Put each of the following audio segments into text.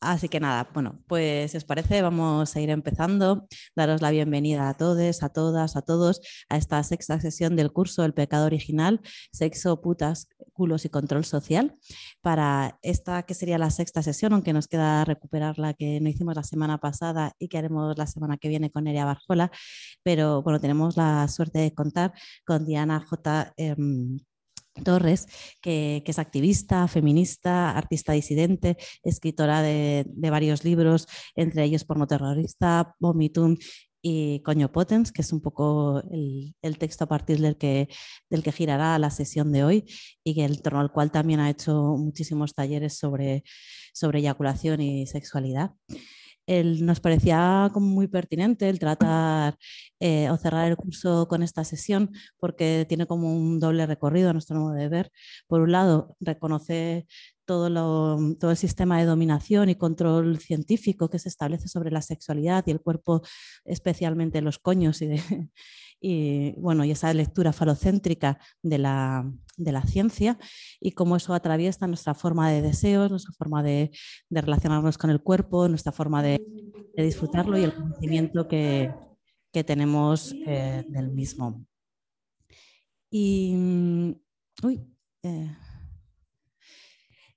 Así que nada, bueno, pues si os parece, vamos a ir empezando. Daros la bienvenida a todos, a todas, a todos a esta sexta sesión del curso El pecado original, sexo, putas, culos y control social. Para esta que sería la sexta sesión, aunque nos queda recuperar la que no hicimos la semana pasada y que haremos la semana que viene con Nerea Barjola, pero bueno, tenemos la suerte de contar con Diana J. Torres, que, es activista, feminista, artista disidente, escritora de, varios libros, entre ellos Porno Terrorista, Vomitum y Coño Potens, que es un poco el, texto a partir del que, del que girará la sesión de hoy y que en torno al cual también ha hecho muchísimos talleres sobre, sobre eyaculación y sexualidad nos parecía como muy pertinente el tratar eh, o cerrar el curso con esta sesión porque tiene como un doble recorrido a nuestro modo de ver. Por un lado, reconoce todo, todo el sistema de dominación y control científico que se establece sobre la sexualidad y el cuerpo, especialmente los coños y de, y, bueno, y esa lectura falocéntrica de la, de la ciencia y cómo eso atraviesa nuestra forma de deseos, nuestra forma de, de relacionarnos con el cuerpo, nuestra forma de, de disfrutarlo y el conocimiento que, que tenemos eh, del mismo. Y, mm, uy, eh,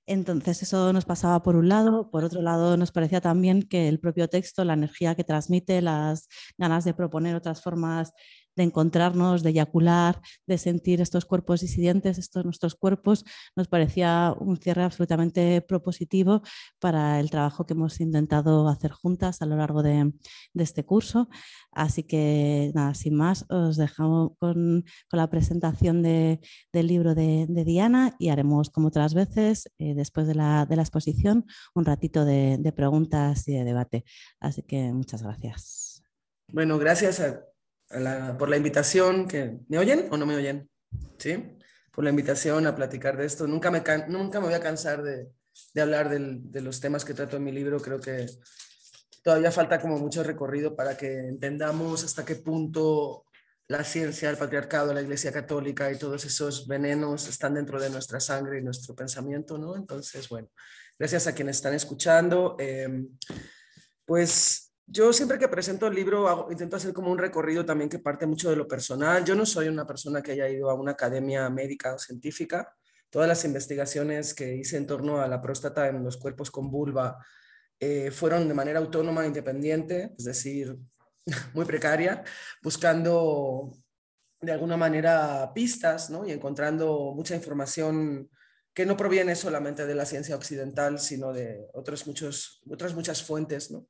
entonces eso nos pasaba por un lado, por otro lado nos parecía también que el propio texto, la energía que transmite, las ganas de proponer otras formas de encontrarnos, de eyacular, de sentir estos cuerpos disidentes, estos nuestros cuerpos, nos parecía un cierre absolutamente propositivo para el trabajo que hemos intentado hacer juntas a lo largo de, este curso. Así que nada, sin más, os dejamos con, la presentación del libro de, Diana y haremos como otras veces, eh, después de la, exposición, un ratito de, de preguntas y de debate. Así que muchas gracias. Bueno, gracias a por la invitación. Que, ¿Me oyen o no me oyen? ¿Sí? Por la invitación a platicar de esto. Nunca me, nunca me voy a cansar de, de hablar de los temas que trato en mi libro. Creo que todavía falta como mucho recorrido para que entendamos hasta qué punto la ciencia, el patriarcado, la Iglesia Católica y todos esos venenos están dentro de nuestra sangre y nuestro pensamiento, ¿no? Entonces, bueno, gracias a quienes están escuchando. Eh, pues yo siempre que presento el libro intento hacer como un recorrido también que parte mucho de lo personal. Yo no soy una persona que haya ido a una academia médica o científica. Todas las investigaciones que hice en torno a la próstata en los cuerpos con vulva eh, fueron de manera autónoma, independiente, es decir, muy precaria, buscando de alguna manera pistas ¿no? y encontrando mucha información que no proviene solamente de la ciencia occidental, sino de otros muchos, otras muchas fuentes. ¿no?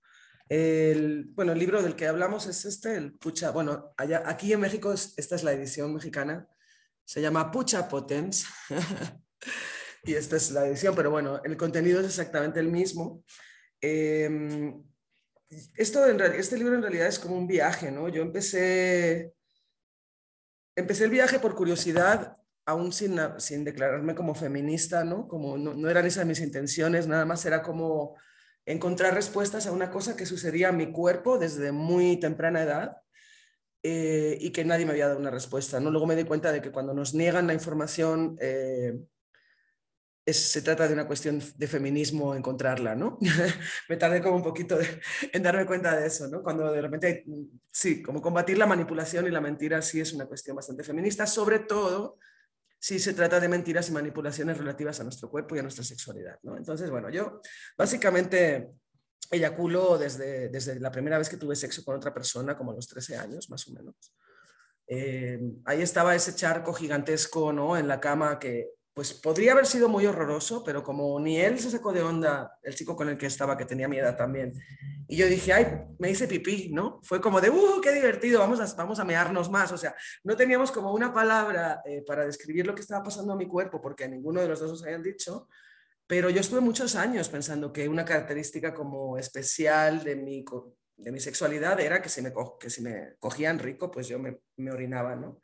El, bueno, el libro del que hablamos es este, el Pucha, bueno, aquí en México esta es la edición mexicana, se llama Pucha Potens, y esta es la edición, pero bueno, el contenido es exactamente el mismo. Em, esto este libro en realidad es como un viaje, ¿no? Yo empecé, empecé el viaje por curiosidad, aún sin, sin declararme como feminista, ¿no? Como no eran esas mis intenciones, nada más era como encontrar respuestas a una cosa que sucedía a mi cuerpo desde muy temprana edad eh, y que nadie me había dado una respuesta. ¿no? Luego me di cuenta de que cuando nos niegan la información eh, se trata de una cuestión de feminismo encontrarla, ¿no? me tardé como un poquito en darme cuenta de eso, ¿no? Cuando de repente, sí, como combatir la manipulación y la mentira sí es una cuestión bastante feminista, sobre todo si se trata de mentiras y manipulaciones relativas a nuestro cuerpo y a nuestra sexualidad. ¿no? Entonces, bueno, yo básicamente eyaculo desde, desde la primera vez que tuve sexo con otra persona, como a los 13 años, más o menos. Eh, ahí estaba ese charco gigantesco ¿no? en la cama que pues podría haber sido muy horroroso, pero como ni él se sacó de onda, el chico con el que estaba, que tenía mi edad también, y yo dije, ay, me hice pipí, ¿no? Fue como de, ¡uh, qué divertido! Vamos a, vamos a mearnos más. O sea, no teníamos como una palabra eh, para describir lo que estaba pasando a mi cuerpo, porque ninguno de los dos nos habían dicho, pero yo estuve muchos años pensando que una característica como especial de mi, de mi sexualidad era que si me, que si me cogían rico, pues yo me, me orinaba, ¿no?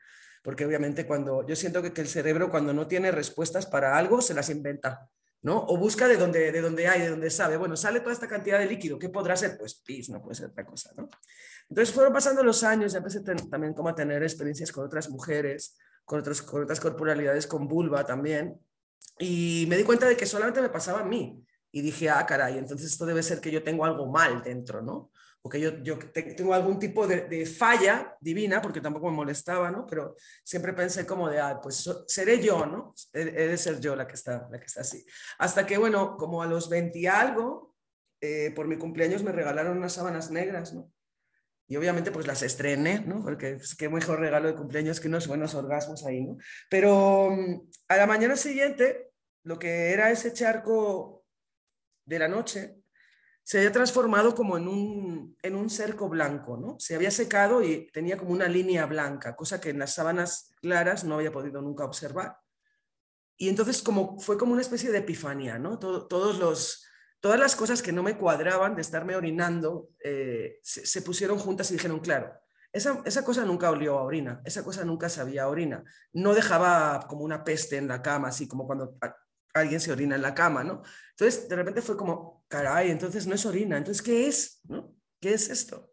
Porque obviamente cuando yo siento que, el cerebro cuando no tiene respuestas para algo se las inventa. ¿no? O busca de donde, de donde hay, de donde sabe. Bueno, sale toda esta cantidad de líquido, ¿qué podrá ser? Pues pis, no puede ser otra cosa, ¿no? Entonces fueron pasando los años, ya empecé también como a tener experiencias con otras mujeres, con, otros, con otras corporalidades, con vulva también, y me di cuenta de que solamente me pasaba a mí. Y dije, ah, caray, entonces esto debe ser que yo tengo algo mal dentro, ¿no? O que yo, yo tengo algún tipo de, falla divina, porque tampoco me molestaba, ¿no? Pero siempre pensé como de, ah, pues seré yo, ¿no? He, de ser yo la que, está, la que está así. Hasta que, bueno, como a los 20 y algo, eh, por mi cumpleaños me regalaron unas sábanas negras, ¿no? Y obviamente pues las estrené, ¿no? Porque es qué mejor regalo de cumpleaños que unos buenos orgasmos ahí, ¿no? Pero mm, a la mañana siguiente, lo que era ese charco de la noche, se había transformado como en un, en un cerco blanco, ¿no? Se había secado y tenía como una línea blanca, cosa que en las sábanas claras no había podido nunca observar. Y entonces como, fue como una especie de epifanía, ¿no? todos los, todas las cosas que no me cuadraban de estarme orinando eh, se, pusieron juntas y dijeron, claro, esa, esa, cosa nunca olió a orina, esa cosa nunca sabía a orina, no dejaba como una peste en la cama, así como cuando alguien se orina en la cama, ¿no? Entonces, de repente fue como, caray, entonces no es orina, entonces, ¿qué es? ¿Qué es esto?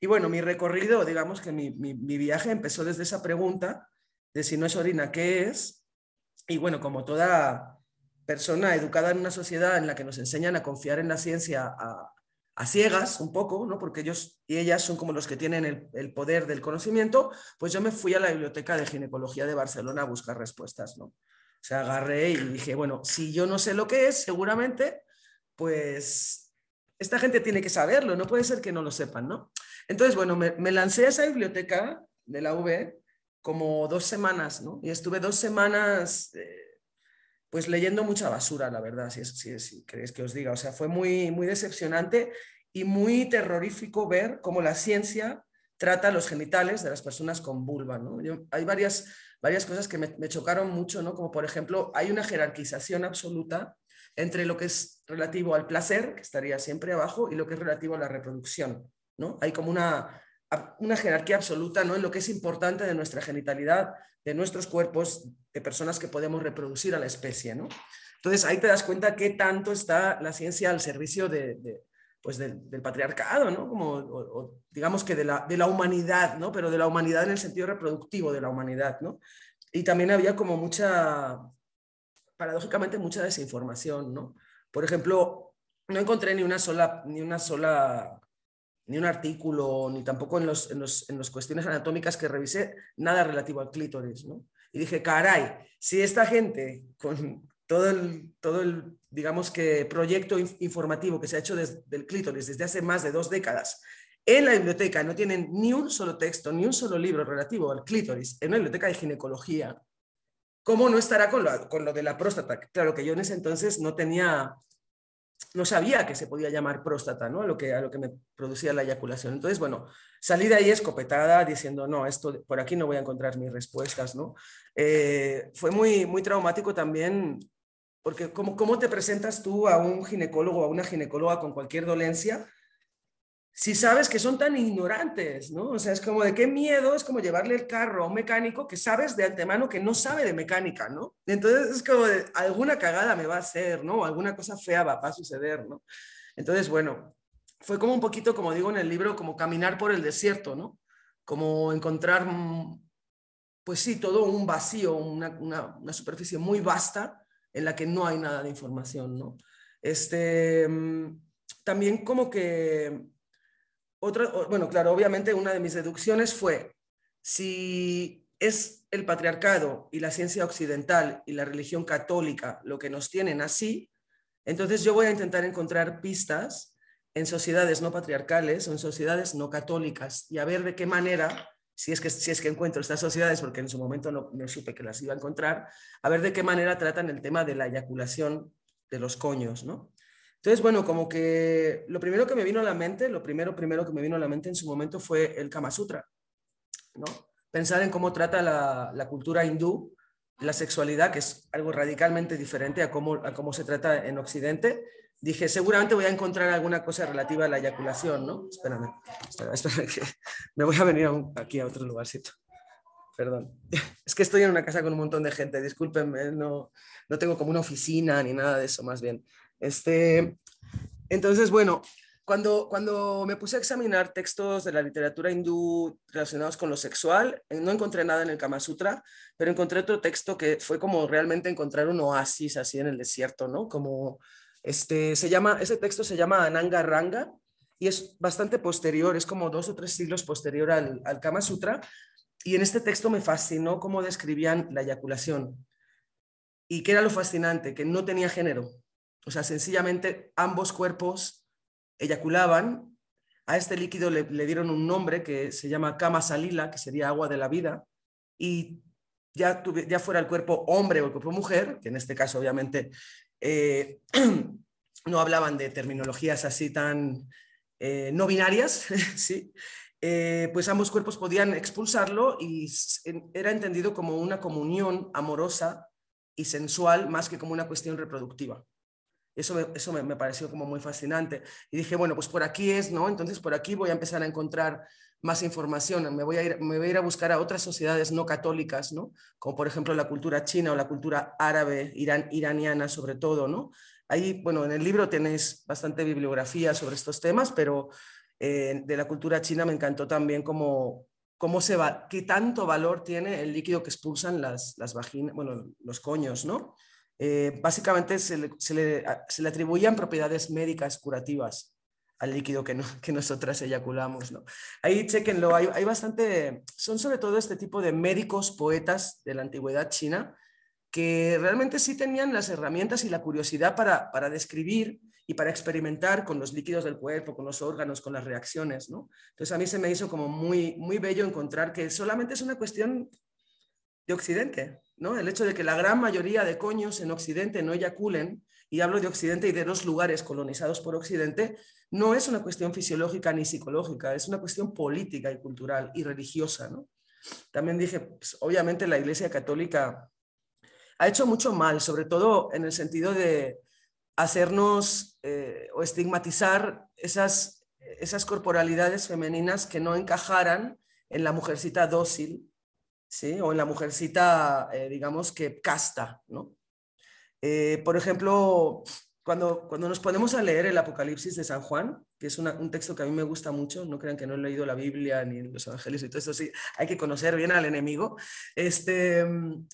Y bueno, mi recorrido, digamos que mi, mi, mi viaje empezó desde esa pregunta de si no es orina, ¿qué es? Y bueno, como toda persona educada en una sociedad en la que nos enseñan a confiar en la ciencia a, ciegas un poco, ¿no? porque ellos y ellas son como los que tienen el, poder del conocimiento, pues yo me fui a la biblioteca de ginecología de Barcelona a buscar respuestas. ¿no? O sea, agarré y dije, bueno, si yo no sé lo que es, seguramente, pues esta gente tiene que saberlo, no puede ser que no lo sepan, ¿no? Entonces, bueno, me, lancé a esa biblioteca de la UB como dos semanas, ¿no? Y estuve dos semanas... Eh, pues leyendo mucha basura, la verdad, si, si, si queréis que os diga. O sea, fue muy, muy decepcionante y muy terrorífico ver cómo la ciencia trata los genitales de las personas con vulva. ¿no? hay varias, varias cosas que me, chocaron mucho, ¿no? como por ejemplo, hay una jerarquización absoluta entre lo que es relativo al placer, que estaría siempre abajo, y lo que es relativo a la reproducción. ¿no? Hay como una, una jerarquía absoluta ¿no? en lo que es importante de nuestra genitalidad, de nuestros cuerpos, de personas que podemos reproducir a la especie. ¿no? Entonces ahí te das cuenta qué tanto está la ciencia al servicio de, pues del, patriarcado, ¿no? Como, digamos que de la, de la humanidad, ¿no? pero de la humanidad en el sentido reproductivo de la humanidad. ¿no? Y también había como mucha, paradójicamente, mucha desinformación. ¿no? Por ejemplo, no encontré ni una sola, ni una sola ni un artículo, ni tampoco en las en los, en los cuestiones anatómicas que revisé, nada relativo al clítoris. ¿no? Y dije, caray, si esta gente con todo el, todo el digamos que, proyecto informativo que se ha hecho desde el clítoris desde hace más de dos décadas, en la biblioteca no tienen ni un solo texto, ni un solo libro relativo al clítoris, en una biblioteca de ginecología, ¿cómo no estará con lo, con lo de la próstata? Claro que yo en ese entonces no tenía no sabía que se podía llamar próstata, ¿no? A lo que, a lo que me producía la eyaculación. Entonces, bueno, salí de ahí escopetada diciendo, no, esto por aquí no voy a encontrar mis respuestas, ¿no? Eh, fue muy, muy traumático también, porque ¿cómo, ¿cómo te presentas tú a un ginecólogo o a una ginecóloga con cualquier dolencia si sabes que son tan ignorantes, ¿no? O sea, es como de qué miedo, es como llevarle el carro a un mecánico que sabes de antemano que no sabe de mecánica, ¿no? Entonces es como de alguna cagada me va a hacer, ¿no? Alguna cosa fea va, a suceder, ¿no? Entonces, bueno, fue como un poquito, como digo en el libro, como caminar por el desierto, ¿no? Como encontrar, mm, pues sí, todo un vacío, una, una superficie muy vasta en la que no hay nada de información, ¿no? Este, mm, también como que bueno, claro, obviamente una de mis deducciones fue, si es el patriarcado y la ciencia occidental y la religión católica lo que nos tienen así, entonces yo voy a intentar encontrar pistas en sociedades no patriarcales o en sociedades no católicas y a ver de qué manera, si es que, si es que encuentro estas sociedades, porque en su momento no, no supe que las iba a encontrar, a ver de qué manera tratan el tema de la eyaculación de los coños, ¿no? Entonces, bueno, como que lo primero que me vino a la mente, lo primero, primero que me vino a la mente en su momento fue el Kama Sutra, ¿no? Pensar en cómo trata la, la cultura hindú la sexualidad, que es algo radicalmente diferente a cómo, a cómo se trata en Occidente. Dije, seguramente voy a encontrar alguna cosa relativa a la eyaculación, ¿no? Espérame, espera, que me voy a venir aquí a otro lugarcito. perdón. Es que estoy en una casa con un montón de gente, discúlpenme, no, no tengo como una oficina ni nada de eso, más bien. Este, entonces, bueno, cuando, cuando me puse a examinar textos de la literatura hindú relacionados con lo sexual, eh, no encontré nada en el Kama Sutra, pero encontré otro texto que fue como realmente encontrar un oasis así en el desierto, ¿no? Como este, se llama, ese texto se llama Ananga Ranga y es bastante posterior, es como dos o tres siglos posterior al, al Kama Sutra, y en este texto me fascinó cómo describían la eyaculación. ¿Y qué era lo fascinante? Que no tenía género. O sea, sencillamente ambos cuerpos eyaculaban. A este líquido le, dieron un nombre que se llama Kama Salila, que sería agua de la vida. Y ya, fuera el cuerpo hombre o el cuerpo mujer, que en este caso obviamente eh, no hablaban de terminologías así tan eh, no binarias, ¿sí? Eh, pues ambos cuerpos podían expulsarlo y era entendido como una comunión amorosa y sensual más que como una cuestión reproductiva. Eso, me, eso me, pareció como muy fascinante. Y dije, bueno, pues por aquí es, ¿no? Entonces por aquí voy a empezar a encontrar más información. Me voy a ir, me voy a, ir a buscar a otras sociedades no católicas, ¿no? Como por ejemplo la cultura china o la cultura árabe, irán, iraniana sobre todo, ¿no? Ahí, bueno, en el libro tenéis bastante bibliografía sobre estos temas, pero eh, de la cultura china me encantó también cómo, cómo se va, qué tanto valor tiene el líquido que expulsan las, las vaginas, bueno, los coños, ¿no? Eh, básicamente se le, se, le, se le, atribuían propiedades médicas curativas al líquido que, no, que nosotras eyaculamos, ¿no? Ahí chequenlo, hay, hay bastante, son sobre todo este tipo de médicos poetas de la antigüedad china que realmente sí tenían las herramientas y la curiosidad para, para describir y para experimentar con los líquidos del cuerpo, con los órganos, con las reacciones. ¿no? Entonces a mí se me hizo como muy, muy bello encontrar que solamente es una cuestión de Occidente, ¿no? El hecho de que la gran mayoría de coños en Occidente no eyaculen, y hablo de Occidente y de los lugares colonizados por Occidente, no es una cuestión fisiológica ni psicológica, es una cuestión política y cultural y religiosa, ¿no? También dije, pues, obviamente la Iglesia Católica ha hecho mucho mal, sobre todo en el sentido de, hacernos eh, o estigmatizar esas, esas corporalidades femeninas que no encajaran en la mujercita dócil, ¿sí? o en la mujercita, eh, digamos, que casta. ¿no? Eh, por ejemplo, cuando, cuando nos ponemos a leer el Apocalipsis de San Juan, que es un texto que a mí me gusta mucho, no crean que no he leído la Biblia ni los evangelios y todo eso, sí, hay que conocer bien al enemigo. Este,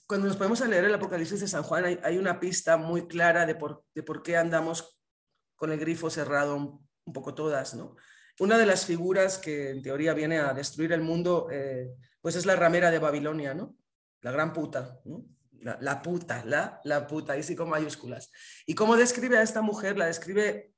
cuando nos ponemos a leer el Apocalipsis de San Juan, hay, una pista muy clara de por, de por qué andamos con el grifo cerrado un, poco todas, ¿no? Una de las figuras que en teoría viene a destruir el mundo, eh, pues es la ramera de Babilonia, ¿no? La gran puta, la, puta, la, la puta, y sí con mayúsculas. ¿Y cómo describe a esta mujer? La describe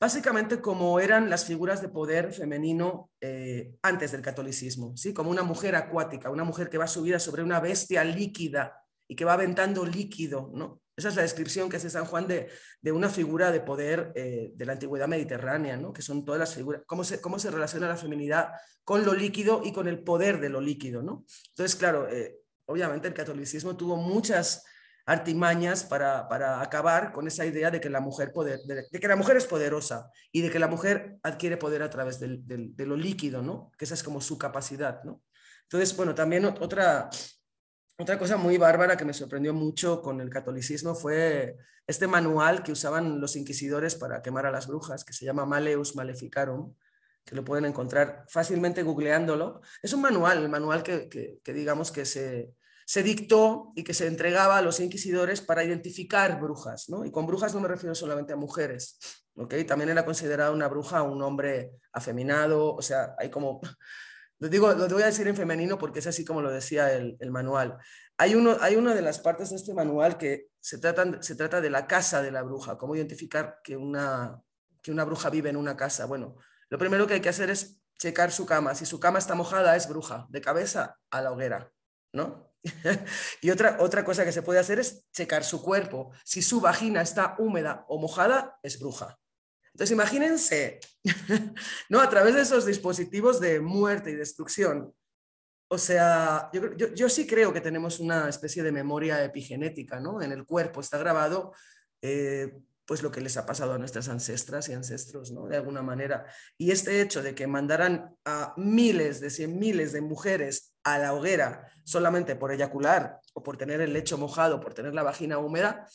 básicamente como eran las figuras de poder femenino eh, antes del catolicismo, ¿sí? como una mujer acuática, una mujer que va subida sobre una bestia líquida y que va aventando líquido. ¿no? Esa es la descripción que hace San Juan de, de una figura de poder eh, de la antigüedad mediterránea, ¿no? que son todas las figuras, cómo se, cómo se relaciona la feminidad con lo líquido y con el poder de lo líquido. ¿no? Entonces, claro, eh, obviamente el catolicismo tuvo muchas artimañas para, para, acabar con esa idea de que, la mujer poder, de, que la mujer es poderosa y de que la mujer adquiere poder a través del, de lo líquido, ¿no? Que esa es como su capacidad, ¿no? Entonces, bueno, también otra, otra cosa muy bárbara que me sorprendió mucho con el catolicismo fue este manual que usaban los inquisidores para quemar a las brujas, que se llama Maleus Maleficarum, que lo pueden encontrar fácilmente googleándolo. Es un manual, el manual que, que digamos que se, se dictó y que se entregaba a los inquisidores para identificar brujas, ¿no? Y con brujas no me refiero solamente a mujeres, ¿ok? También era considerada una bruja un hombre afeminado, o sea, hay como... Lo, digo, lo voy a decir en femenino porque es así como lo decía el, manual. Hay, uno, hay una de las partes de este manual que se, tratan, se trata de la casa de la bruja, cómo identificar que una, que una bruja vive en una casa. Bueno, lo primero que hay que hacer es checar su cama. Si su cama está mojada, es bruja, de cabeza a la hoguera, ¿no? y otra, otra cosa que se puede hacer es checar su cuerpo. Si su vagina está húmeda o mojada, es bruja. Entonces imagínense, ¿no? A través de esos dispositivos de muerte y destrucción. O sea, yo, sí creo que tenemos una especie de memoria epigenética, ¿no? En el cuerpo está grabado eh, pues lo que les ha pasado a nuestras ancestras y ancestros, ¿no? De alguna manera. Y este hecho de que mandaran a miles de cien miles de mujeres a la hoguera solamente por eyacular o por tener el lecho mojado, por tener la vagina húmeda,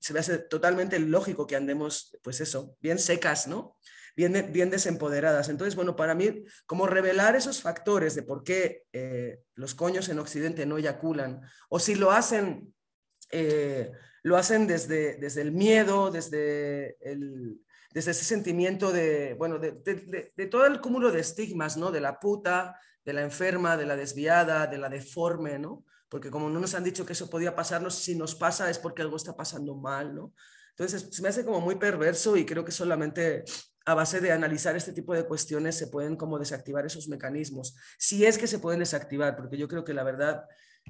se me hace totalmente lógico que andemos, pues eso, bien secas, ¿no? Bien, bien desempoderadas. Entonces, bueno, para mí, como revelar esos factores de por qué eh, los coños en Occidente no eyaculan, o si lo hacen eh, lo hacen desde, desde el miedo, desde, el, desde ese sentimiento de, bueno, de, de, todo el cúmulo de estigmas, ¿no? De la puta, de la enferma, de la desviada, de la deforme, ¿no? Porque como no nos han dicho que eso podía pasarnos, si nos pasa es porque algo está pasando mal, ¿no? Entonces, se me hace como muy perverso y creo que solamente a base de analizar este tipo de cuestiones se pueden como desactivar esos mecanismos, si es que se pueden desactivar, porque yo creo que la verdad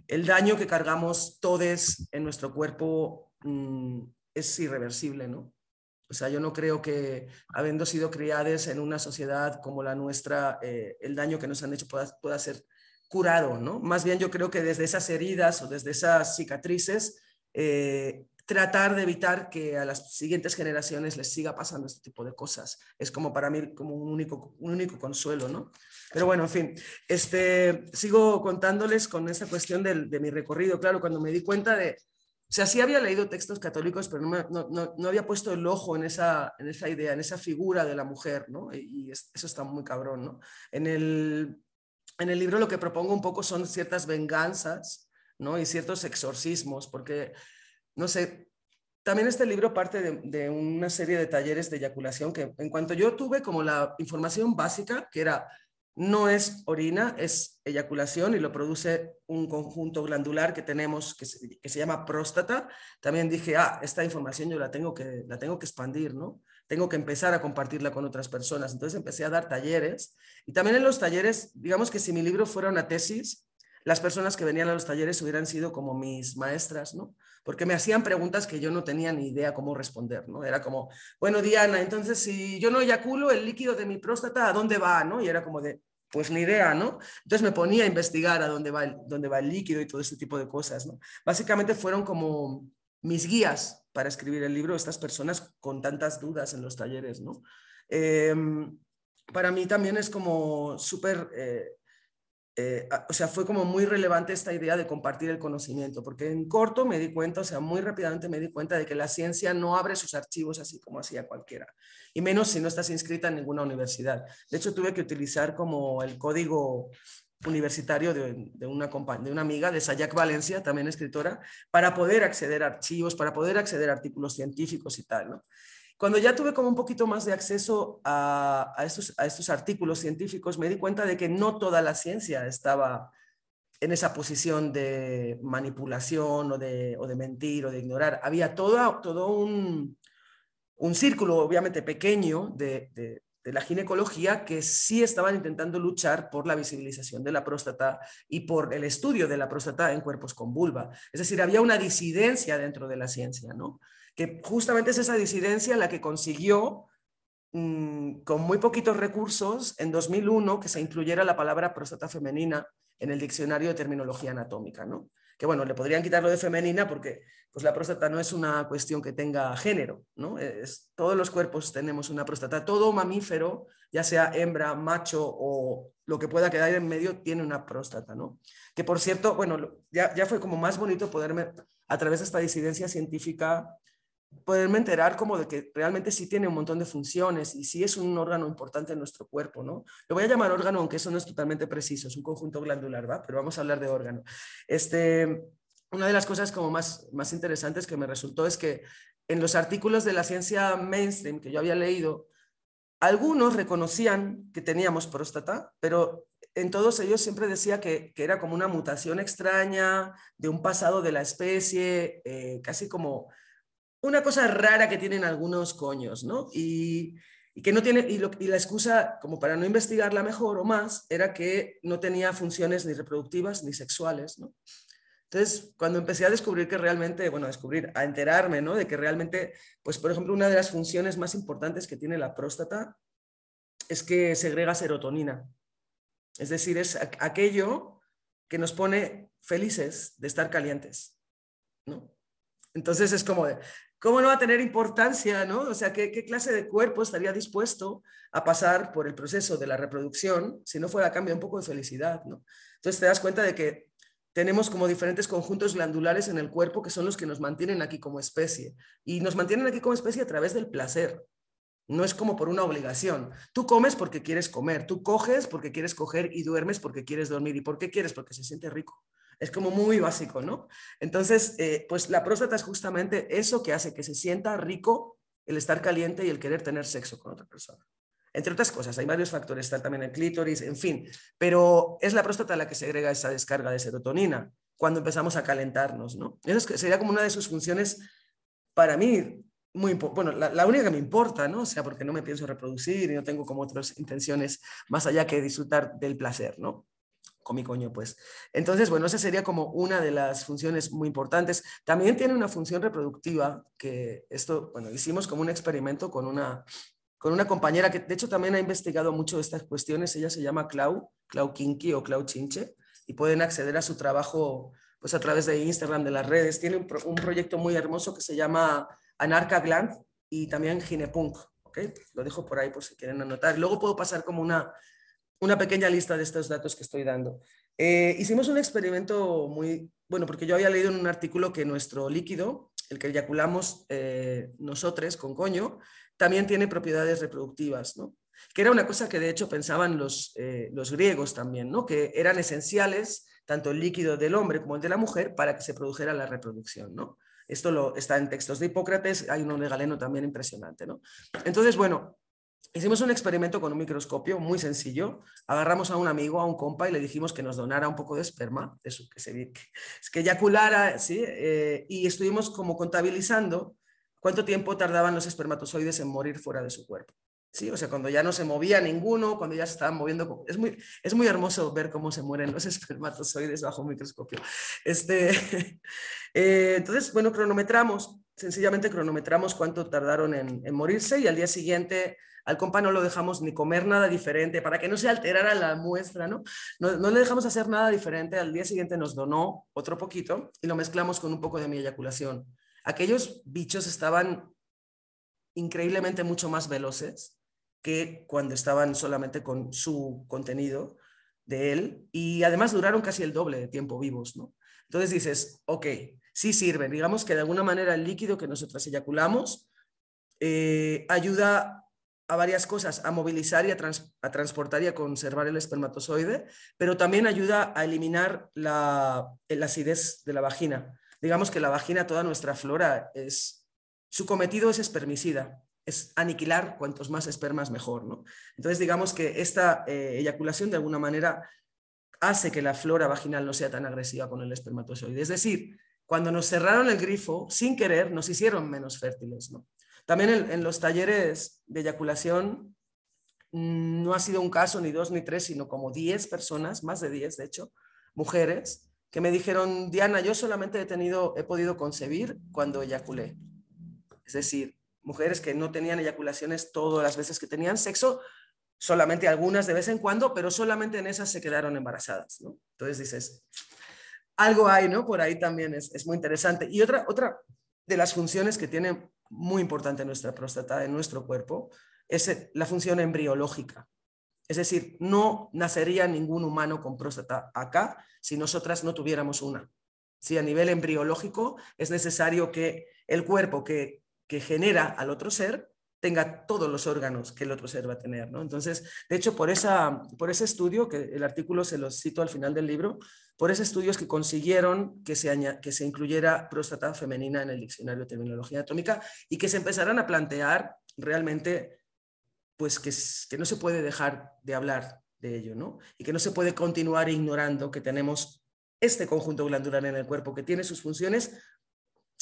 el daño que cargamos todos en nuestro cuerpo mm, es irreversible, ¿no? O sea, yo no creo que, habiendo sido criadas en una sociedad como la nuestra, eh, el daño que nos han hecho pueda, ser curado, ¿no? Más bien yo creo que desde esas heridas o desde esas cicatrices, eh, tratar de evitar que a las siguientes generaciones les siga pasando este tipo de cosas. Es como para mí como un único, un único consuelo, ¿no? Pero bueno, en fin, este, sigo contándoles con esta cuestión de mi recorrido. Claro, cuando me di cuenta de, o sea, sí había leído textos católicos, pero no, no, no, había puesto el ojo en esa, en esa idea, en esa figura de la mujer, ¿no? Y, eso está muy cabrón, ¿no? En el, en el libro lo que propongo un poco son ciertas venganzas, ¿no? Y ciertos exorcismos, porque no sé, también este libro parte de, una serie de talleres de eyaculación que en cuanto yo tuve como la información básica, que era, no es orina, es eyaculación y lo produce un conjunto glandular que tenemos que se, que se llama próstata, también dije, ah, esta información yo la tengo, que, la tengo que expandir, ¿no? Tengo que empezar a compartirla con otras personas. Entonces empecé a dar talleres y también en los talleres, digamos que si mi libro fuera una tesis, las personas que venían a los talleres hubieran sido como mis maestras, ¿no? Porque me hacían preguntas que yo no tenía ni idea cómo responder, ¿no? Era como, bueno, Diana, entonces si yo no eyaculo, el líquido de mi próstata, ¿a dónde va, no? Y era como de, pues ni idea, ¿no? Entonces me ponía a investigar a dónde va el, dónde va el líquido y todo este tipo de cosas, ¿no? Básicamente fueron como mis guías para escribir el libro, estas personas con tantas dudas en los talleres, ¿no? Em, para mí también es como súper eh, eh, o sea, fue como muy relevante esta idea de compartir el conocimiento, porque en corto me di cuenta, o sea, muy rápidamente me di cuenta de que la ciencia no abre sus archivos así como hacía cualquiera, y menos si no estás inscrita en ninguna universidad. De hecho, tuve que utilizar como el código universitario de, una, de una amiga, de Sayak Valencia, también escritora, para poder acceder a archivos, para poder acceder a artículos científicos y tal, ¿no? Cuando ya tuve como un poquito más de acceso a, estos, a estos artículos científicos, me di cuenta de que no toda la ciencia estaba en esa posición de manipulación o de, o de mentir o de ignorar. Había todo, un, un círculo, obviamente pequeño, de, de, de, la ginecología que sí estaban intentando luchar por la visibilización de la próstata y por el estudio de la próstata en cuerpos con vulva. Es decir, había una disidencia dentro de la ciencia, ¿no? que justamente es esa disidencia la que consiguió mm, con muy poquitos recursos en 2001 que se incluyera la palabra próstata femenina en el diccionario de terminología anatómica, ¿no? Que bueno, le podrían quitarlo de femenina porque pues la próstata no es una cuestión que tenga género, ¿no? Es, todos los cuerpos tenemos una próstata, todo mamífero, ya sea hembra, macho o lo que pueda quedar en medio, tiene una próstata, ¿no? Que por cierto, bueno, ya, ya fue como más bonito poderme, a través de esta disidencia científica, poderme enterar como de que realmente sí tiene un montón de funciones y sí es un órgano importante en nuestro cuerpo, ¿no? Lo voy a llamar órgano, aunque eso no es totalmente preciso, es un conjunto glandular, ¿va? Pero vamos a hablar de órgano. Este, una de las cosas como más, más interesantes que me resultó es que en los artículos de la ciencia mainstream que yo había leído, algunos reconocían que teníamos próstata, pero en todos ellos siempre decía que, que era como una mutación extraña de un pasado de la especie, eh, casi como una cosa rara que tienen algunos coños, ¿no? Y, que no tiene, y, la excusa, como para no investigarla mejor o más, era que no tenía funciones ni reproductivas ni sexuales, ¿no? Entonces, cuando empecé a descubrir que realmente, bueno, a descubrir, a enterarme, ¿no? De que realmente, pues, por ejemplo, una de las funciones más importantes que tiene la próstata es que segrega serotonina. Es decir, es aquello que nos pone felices de estar calientes, ¿no? Entonces es como ¿cómo no va a tener importancia, no? O sea, ¿qué, ¿qué, clase de cuerpo estaría dispuesto a pasar por el proceso de la reproducción si no fuera a cambio un poco de felicidad, ¿no? Entonces te das cuenta de que tenemos como diferentes conjuntos glandulares en el cuerpo que son los que nos mantienen aquí como especie. Y nos mantienen aquí como especie a través del placer. No es como por una obligación. Tú comes porque quieres comer, tú coges porque quieres coger y duermes porque quieres dormir. ¿Y por qué quieres? Porque se siente rico. Es como muy básico, ¿no? Entonces, eh, pues la próstata es justamente eso que hace que se sienta rico el estar caliente y el querer tener sexo con otra persona. Entre otras cosas, hay varios factores, está también el clítoris, en fin, pero es la próstata la que segrega esa descarga de serotonina cuando empezamos a calentarnos, ¿no? Eso sería como una de sus funciones para mí muy bueno, la, única que me importa, ¿no? O sea, porque no me pienso reproducir y no tengo como otras intenciones más allá que disfrutar del placer, ¿no? Con mi coño, pues. Entonces, bueno, esa sería como una de las funciones muy importantes. También tiene una función reproductiva que esto, bueno, hicimos como un experimento con una, con una compañera que de hecho también ha investigado mucho estas cuestiones. Ella se llama Clau, Clau Kinky o Clau Chinche y pueden acceder a su trabajo pues a través de Instagram, de las redes. Tiene un, un proyecto muy hermoso que se llama Anarca Gland y también Ginepunk. ¿okay? Lo dejo por ahí por si quieren anotar. Luego puedo pasar como una, una pequeña lista de estos datos que estoy dando. Eh, hicimos un experimento muy, bueno, porque yo había leído en un artículo que nuestro líquido, el que eyaculamos eh, nosotros con coño, también tiene propiedades reproductivas, ¿no? Que era una cosa que de hecho pensaban los, eh, los griegos también, ¿no? Que eran esenciales tanto el líquido del hombre como el de la mujer para que se produjera la reproducción, ¿no? Esto lo, está en textos de Hipócrates, hay uno de Galeno también impresionante. ¿no? Entonces, bueno, hicimos un experimento con un microscopio muy sencillo. Agarramos a un amigo, a un compa, y le dijimos que nos donara un poco de esperma, eso, que, se, que eyaculara, ¿sí? Eh, y estuvimos como contabilizando cuánto tiempo tardaban los espermatozoides en morir fuera de su cuerpo. Sí, o sea, cuando ya no se movía ninguno, cuando ya se estaban moviendo, es muy, es muy hermoso ver cómo se mueren los espermatozoides bajo un microscopio. Este, eh, entonces, bueno, cronometramos, sencillamente cronometramos cuánto tardaron en, en, morirse y al día siguiente al compa no lo dejamos ni comer nada diferente para que no se alterara la muestra, ¿no? ¿no? Le dejamos hacer nada diferente, al día siguiente nos donó otro poquito y lo mezclamos con un poco de mi eyaculación. Aquellos bichos estaban increíblemente mucho más veloces que cuando estaban solamente con su contenido de él y además duraron casi el doble de tiempo vivos, ¿no? Entonces dices, ok, sí sirven, digamos que de alguna manera el líquido que nosotros eyaculamos eh, ayuda a varias cosas, a movilizar y a, trans, a, transportar y a conservar el espermatozoide, pero también ayuda a eliminar la, la acidez de la vagina. Digamos que la vagina, toda nuestra flora, es, su cometido es espermicida, es aniquilar cuantos más espermas mejor. ¿no? Entonces, digamos que esta eh, eyaculación de alguna manera hace que la flora vaginal no sea tan agresiva con el espermatozoide. Es decir, cuando nos cerraron el grifo, sin querer, nos hicieron menos fértiles. ¿no? También en, los talleres de eyaculación mm, no ha sido un caso ni dos ni tres, sino como diez personas, más de diez de hecho, mujeres, que me dijeron, Diana, yo solamente he, tenido, he podido concebir cuando eyaculé. Es decir, mujeres que no tenían eyaculaciones todas las veces que tenían sexo, solamente algunas de vez en cuando, pero solamente en esas se quedaron embarazadas. ¿no? Entonces dices, algo hay, ¿no? Por ahí también es, es, muy interesante. Y otra, otra de las funciones que tiene muy importante nuestra próstata en nuestro cuerpo es la función embriológica. Es decir, no nacería ningún humano con próstata acá si nosotras no tuviéramos una. Si a nivel embriológico es necesario que el cuerpo que que genera al otro ser tenga todos los órganos que el otro ser va a tener. ¿no? Entonces, de hecho, por, esa, por ese estudio, que el artículo se lo cito al final del libro, por ese estudio es que consiguieron que se, que se incluyera próstata femenina en el diccionario de terminología atómica y que se empezaran a plantear realmente pues que, que no se puede dejar de hablar de ello, ¿no? Y que no se puede continuar ignorando que tenemos este conjunto glandular en el cuerpo que tiene sus funciones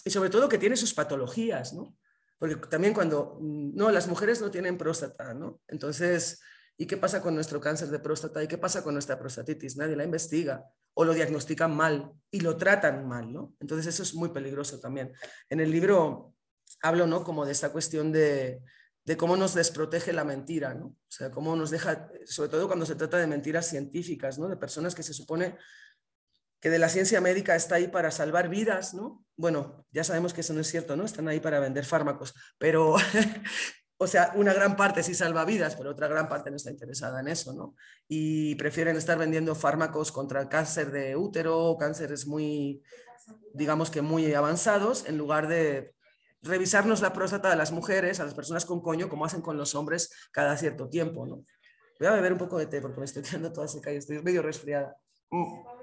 y sobre todo que tiene sus patologías, ¿no? Porque también cuando, mm, no, las mujeres no tienen próstata, ¿no? Entonces, ¿y qué pasa con nuestro cáncer de próstata? ¿Y qué pasa con nuestra prostatitis? Nadie la investiga o lo diagnostican mal y lo tratan mal, ¿no? Entonces eso es muy peligroso también. En el libro hablo, ¿no? Como de esta cuestión de, de cómo nos desprotege la mentira, ¿no? O sea, cómo nos deja, sobre todo cuando se trata de mentiras científicas, ¿no? De personas que se supone que de la ciencia médica está ahí para salvar vidas, ¿no? Bueno, ya sabemos que eso no es cierto, ¿no? Están ahí para vender fármacos, pero, o sea, una gran parte sí salva vidas, pero otra gran parte no está interesada en eso, ¿no? Y prefieren estar vendiendo fármacos contra el cáncer de útero, cánceres muy, digamos que muy avanzados, en lugar de revisarnos la próstata de las mujeres, a las personas con coño, como hacen con los hombres cada cierto tiempo, ¿no? Voy a beber un poco de té porque me estoy quedando toda seca y estoy medio resfriada. Mm.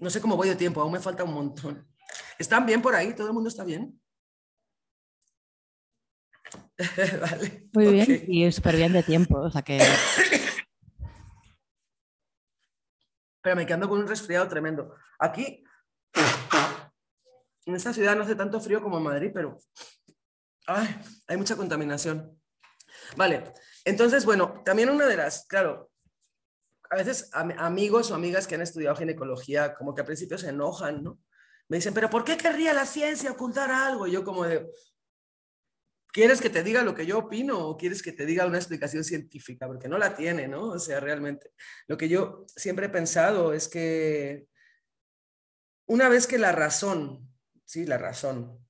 No sé cómo voy de tiempo, aún me falta un montón. ¿Están bien por ahí? ¿Todo el mundo está bien? vale. Muy bien y súper bien de tiempo, o sea que... Pero me quedo con un resfriado tremendo. Aquí en esta ciudad no hace tanto frío como en Madrid, pero hay mucha contaminación. Vale, entonces, bueno, también una de las, claro, a veces amigos o amigas que han estudiado ginecología, como que al principio se enojan, ¿no? Me dicen, pero ¿por qué querría la ciencia ocultar algo? Y yo como de, ¿quieres que te diga lo que yo opino o quieres que te diga una explicación científica? Porque no la tiene, ¿no? O sea, realmente, lo que yo siempre he pensado es que una vez que la razón ¿sí? la razón.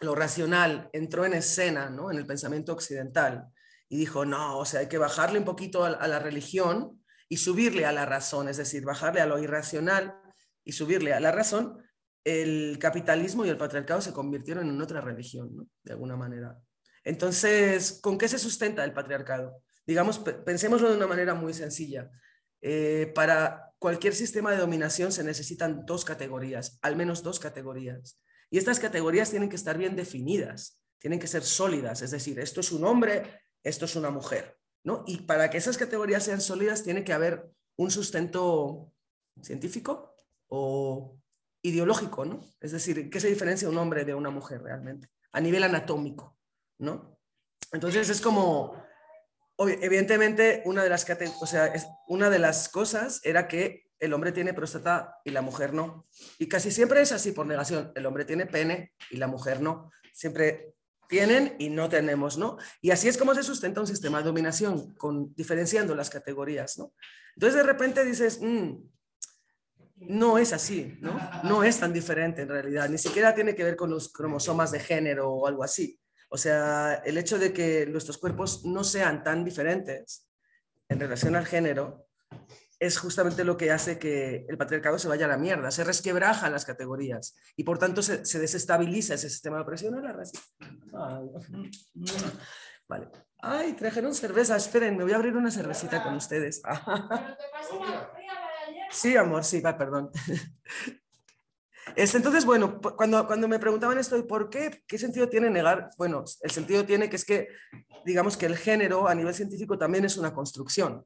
Lo racional entró en escena ¿no? en el pensamiento occidental y dijo, no, o sea, hay que bajarle un poquito a, la religión y subirle a la razón, es decir, bajarle a lo irracional y subirle a la razón, el capitalismo y el patriarcado se convirtieron en otra religión, de alguna manera. Entonces, ¿con qué se sustenta el patriarcado? Digamos, pensémoslo de una manera muy sencilla. Eh, para cualquier sistema de dominación se necesitan dos categorías, al menos dos categorías. Y estas categorías tienen que estar bien definidas, tienen que ser sólidas, es decir, esto es un hombre, esto es una mujer, ¿no? Y para que esas categorías sean sólidas tiene que haber un sustento científico o ideológico, ¿no? Es decir, ¿qué se diferencia un hombre de una mujer realmente? A nivel anatómico, ¿no? Entonces es como, evidentemente, una de las, o sea, una de las cosas era que el hombre tiene próstata y la mujer no. Y casi siempre es así por negación. El hombre tiene pene y la mujer no. Siempre tienen y no tenemos, ¿no? Y así es como se sustenta un sistema de dominación, con, diferenciando las categorías, ¿no? Entonces de repente dices, mm, no es así, ¿no? No es tan diferente en realidad, ni siquiera tiene que ver con los cromosomas de género o algo así. O sea, el hecho de que nuestros cuerpos no sean tan diferentes en relación al género es justamente lo que hace que el patriarcado se vaya a la mierda, se resquebrajan las categorías y por tanto se, desestabiliza ese sistema de opresión. Vale. Ay, trajeron cerveza, esperen, me voy a abrir una cervecita con ustedes. Sí, amor, sí, va, perdón. Este, entonces, bueno, cuando, cuando me preguntaban esto, ¿por qué? ¿Qué sentido tiene negar? Bueno, el sentido tiene que es que, digamos que el género a nivel científico también es una construcción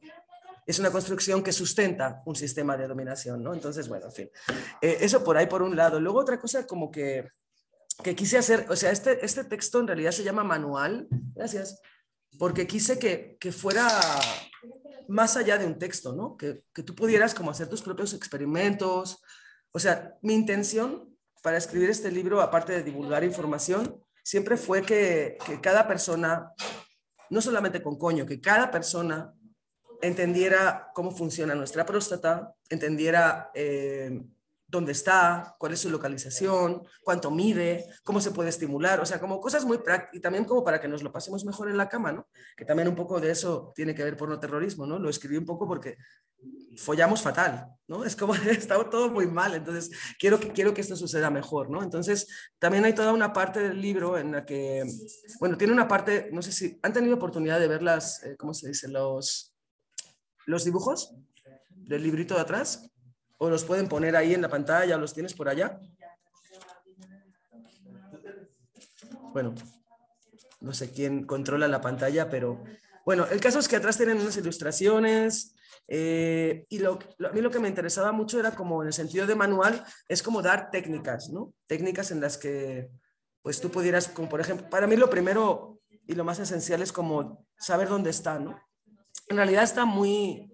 es una construcción que sustenta un sistema de dominación, ¿no? Entonces, bueno, en fin, eh, eso por ahí por un lado. Luego otra cosa como que, que quise hacer, o sea, este, este texto en realidad se llama manual, gracias, porque quise que, que fuera más allá de un texto, ¿no? Que, que tú pudieras como hacer tus propios experimentos. O sea, mi intención para escribir este libro, aparte de divulgar información, siempre fue que, que cada persona, no solamente con coño, que cada persona entendiera cómo funciona nuestra próstata, entendiera eh, dónde está, cuál es su localización, cuánto mide, cómo se puede estimular, o sea, como cosas muy prácticas y también como para que nos lo pasemos mejor en la cama, ¿no? Que también un poco de eso tiene que ver por no terrorismo, ¿no? Lo escribí un poco porque follamos fatal, ¿no? Es como, está todo muy mal, entonces quiero que, quiero que esto suceda mejor, ¿no? Entonces, también hay toda una parte del libro en la que, bueno, tiene una parte, no sé si han tenido oportunidad de ver las, eh, ¿cómo se dice? Los los dibujos del librito de atrás? ¿O los pueden poner ahí en la pantalla los tienes por allá? Bueno, no sé quién controla la pantalla, pero bueno, el caso es que atrás tienen unas ilustraciones eh, y lo, a mí lo que me interesaba mucho era como en el sentido de manual, es como dar técnicas, ¿no? Técnicas en las que pues tú pudieras, como por ejemplo, para mí lo primero y lo más esencial es como saber dónde está, ¿no? En realidad está muy,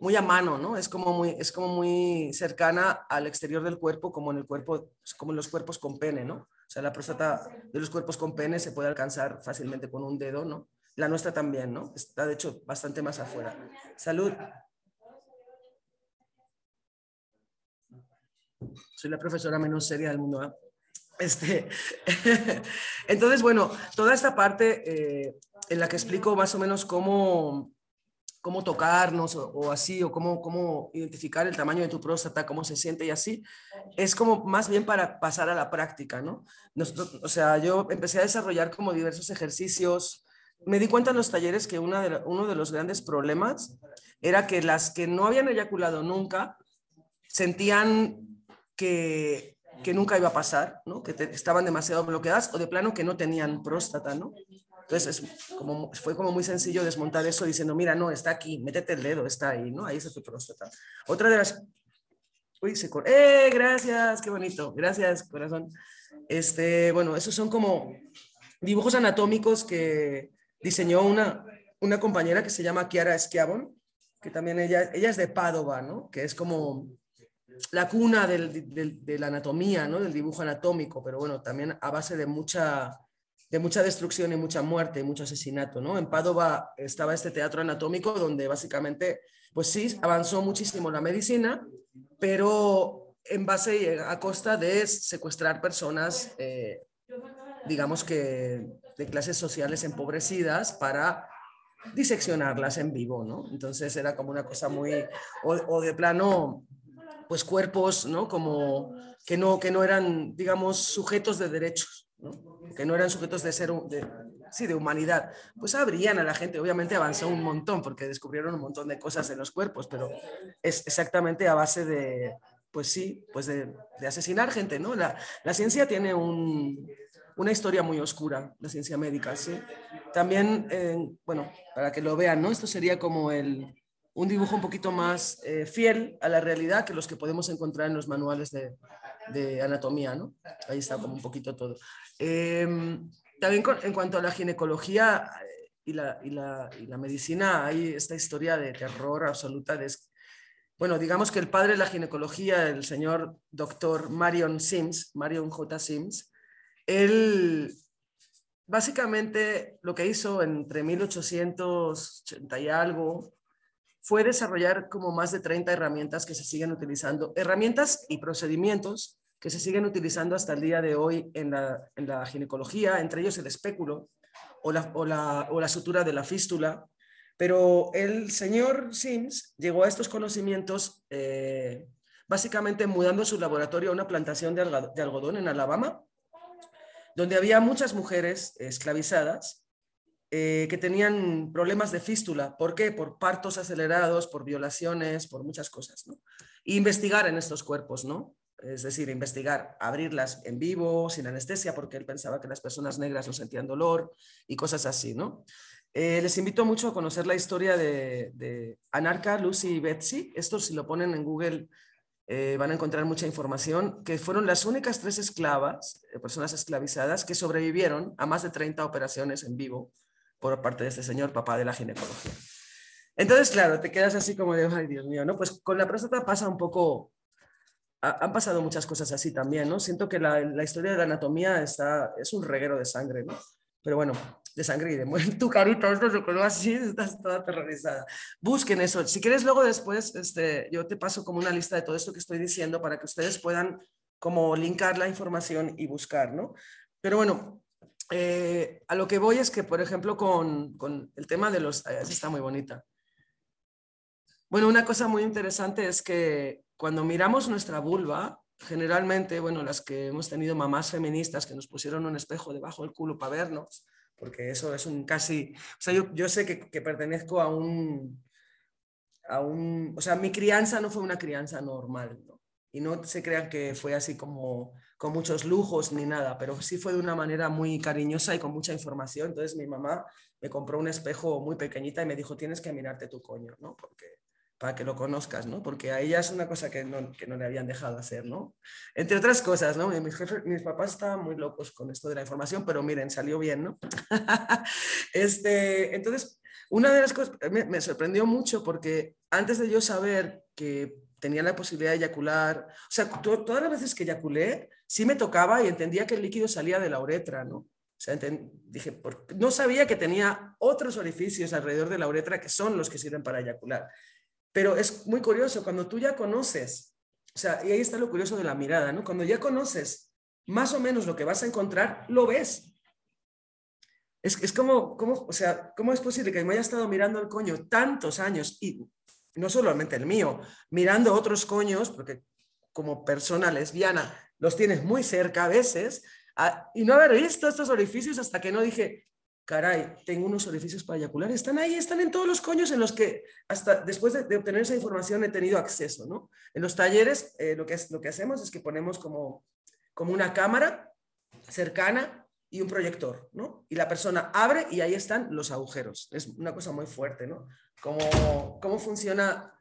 muy a mano, ¿no? Es como muy, es como muy cercana al exterior del cuerpo, como en el cuerpo, como en los cuerpos con pene, ¿no? O sea, la próstata de los cuerpos con pene se puede alcanzar fácilmente con un dedo, ¿no? La nuestra también, ¿no? Está de hecho bastante más afuera. Salud. Soy la profesora menos seria del mundo. ¿eh? Este, entonces, bueno, toda esta parte eh, en la que explico más o menos cómo, cómo tocarnos o, así, o cómo, cómo identificar el tamaño de tu próstata, cómo se siente y así, es como más bien para pasar a la práctica, ¿no? o sea, yo empecé a desarrollar como diversos ejercicios. Me di cuenta en los talleres que una de, uno de los grandes problemas era que las que no habían eyaculado nunca sentían que, que nunca iba a pasar, ¿no? que estaban demasiado bloqueadas o de plano que no tenían próstata, ¿no? Entonces como, fue como muy sencillo desmontar eso diciendo, mira, no, está aquí, métete el dedo, está ahí, ¿no? Ahí está tu próstata. Otra de las... Uy, se cortó. ¡Eh, gracias! ¡Qué bonito! Gracias, corazón. Este, bueno, esos son como dibujos anatómicos que diseñó una, una compañera que se llama Chiara Schiavon, que también ella, ella es de Padova, ¿no? Que es como la cuna del, del, de la anatomía, ¿no? Del dibujo anatómico, pero bueno, también a base de mucha de mucha destrucción y mucha muerte y mucho asesinato. ¿no? En Padova estaba este teatro anatómico donde básicamente, pues sí, avanzó muchísimo la medicina, pero en base a costa de secuestrar personas, eh, digamos que de clases sociales empobrecidas para diseccionarlas en vivo, ¿no? Entonces era como una cosa muy, o, o de plano, pues cuerpos, ¿no? Como que no, que no eran, digamos, sujetos de derechos, que no eran sujetos de ser, de, sí, de humanidad, pues abrían a la gente. Obviamente avanzó un montón porque descubrieron un montón de cosas en los cuerpos, pero es exactamente a base de, pues sí, pues de, de asesinar gente, ¿no? La, la ciencia tiene un, una historia muy oscura, la ciencia médica, ¿sí? También, eh, bueno, para que lo vean, ¿no? Esto sería como el, un dibujo un poquito más eh, fiel a la realidad que los que podemos encontrar en los manuales de, de anatomía, ¿no? Ahí está como un poquito todo. Em, también en cuanto a la ginecología eh, y la, y, la, medicina, hay esta historia de terror absoluta. De, bueno, digamos que el padre de la ginecología, el señor doctor Marion Sims, Marion J. Sims, él básicamente lo que hizo entre 1880 y algo fue desarrollar como más de 30 herramientas que se siguen utilizando, herramientas y procedimientos que se siguen utilizando hasta el día de hoy en la, en la ginecología, entre ellos el espéculo o la, o, la, sutura de la fístula. Pero el señor Sims llegó a estos conocimientos eh, básicamente mudando su laboratorio a una plantación de, algodón en Alabama, donde había muchas mujeres esclavizadas eh, que tenían problemas de fístula. ¿Por qué? Por partos acelerados, por violaciones, por muchas cosas, ¿no? Investigar en estos cuerpos, ¿no? Es decir, investigar, abrirlas en vivo, sin anestesia, porque él pensaba que las personas negras no sentían dolor y cosas así, ¿no? Eh, les invito mucho a conocer la historia de, Anarca, Lucy y Betsy. Esto si lo ponen en Google eh, van a encontrar mucha información, que fueron las únicas tres esclavas, personas esclavizadas, que sobrevivieron a más de 30 operaciones en vivo por parte de este señor, papá de la ginecología. Entonces, claro, te quedas así como de, ay Dios mío, ¿no? Pues con la próstata pasa un poco, han pasado muchas cosas así también, ¿no? Siento que la, historia de la anatomía está, es un reguero de sangre, ¿no? Pero bueno, de sangre y de muerte. Tu carita, esto se quedó así, estás toda aterrorizada. Busquen eso. Si quieres, luego después, este, yo te paso como una lista de todo esto que estoy diciendo para que ustedes puedan como linkar la información y buscar, ¿no? Pero bueno, eh, a lo que voy es que, por ejemplo, con, con el tema de los... Está muy bonita. Bueno, una cosa muy interesante es que cuando miramos nuestra vulva, generalmente, bueno, las que hemos tenido mamás feministas que nos pusieron un espejo debajo del culo para vernos, porque eso es un casi... O sea, yo, yo sé que, que pertenezco a un, a un... O sea, mi crianza no fue una crianza normal, ¿no? Y no se crean que fue así como con muchos lujos ni nada, pero sí fue de una manera muy cariñosa y con mucha información. Entonces mi mamá me compró un espejo muy pequeñita y me dijo, tienes que mirarte tu coño, ¿no? Porque, para que lo conozcas, ¿no? Porque a ella es una cosa que no, que no le habían dejado hacer, ¿no? Entre otras cosas, ¿no? Mis, jefes, mis papás estaban muy locos con esto de la información, pero miren, salió bien, ¿no? este, entonces, una de las cosas me, me sorprendió mucho porque antes de yo saber que tenía la posibilidad de eyacular, o sea, todas las veces que eyaculé, sí me tocaba y entendía que el líquido salía de la uretra, ¿no? O sea, dije, no sabía que tenía otros orificios alrededor de la uretra que son los que sirven para eyacular. Pero es muy curioso, cuando tú ya conoces o sea, y ahí está lo curioso de la mirada, ¿no? Cuando ya conoces más o menos lo que vas a encontrar, lo ves. Es, es como, como, o sea, ¿cómo es posible que me haya estado mirando el coño tantos años y no solamente el mío, mirando otros coños, porque como persona lesbiana los tienes muy cerca a veces, y no haber visto estos orificios hasta que no dije, caray, tengo unos orificios para eyacular, están ahí, están en todos los coños en los que hasta después de, obtener esa información he tenido acceso, ¿no? En los talleres eh, lo, que es, lo que hacemos es que ponemos como, como una cámara cercana y un proyector, ¿no? Y la persona abre y ahí están los agujeros. Es una cosa muy fuerte, ¿no? Cómo, cómo funciona...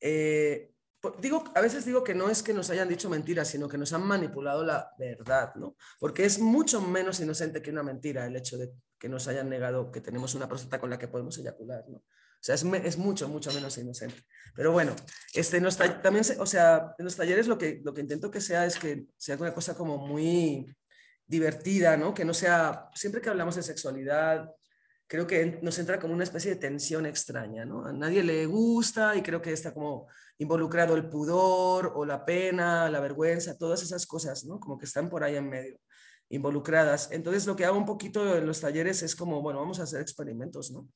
Eh, digo, a veces digo que no es que nos hayan dicho mentiras, sino que nos han manipulado la verdad, ¿no? Porque es mucho menos inocente que una mentira el hecho de que nos hayan negado que tenemos una próstata con la que podemos eyacular, ¿no? O sea, es, mucho, mucho menos inocente. Pero bueno, este, no está, también, o sea, en los talleres lo que, lo que intento que sea es que sea una cosa como muy divertida, ¿no? Que no sea, siempre que hablamos de sexualidad, creo que nos entra como una especie de tensión extraña, ¿no? A nadie le gusta y creo que está como involucrado el pudor o la pena, la vergüenza, todas esas cosas, ¿no? Como que están por ahí en medio involucradas. Entonces, lo que hago un poquito en los talleres es como, bueno, vamos a hacer experimentos, ¿no?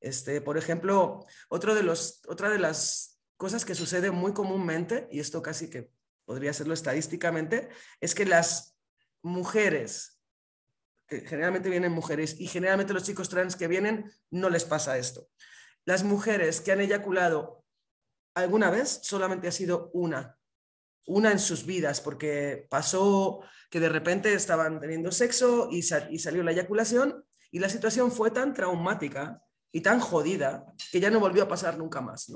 Este, por ejemplo, otro de los, otra de las cosas que sucede muy comúnmente, y esto casi que podría serlo estadísticamente, es que las mujeres, generalmente vienen mujeres, y generalmente los chicos trans que vienen, no les pasa esto. Las mujeres que han eyaculado alguna vez solamente ha sido una una en sus vidas, porque pasó que de repente estaban teniendo sexo y, salió la eyaculación y la situación fue tan traumática y tan jodida que ya no volvió a pasar nunca más.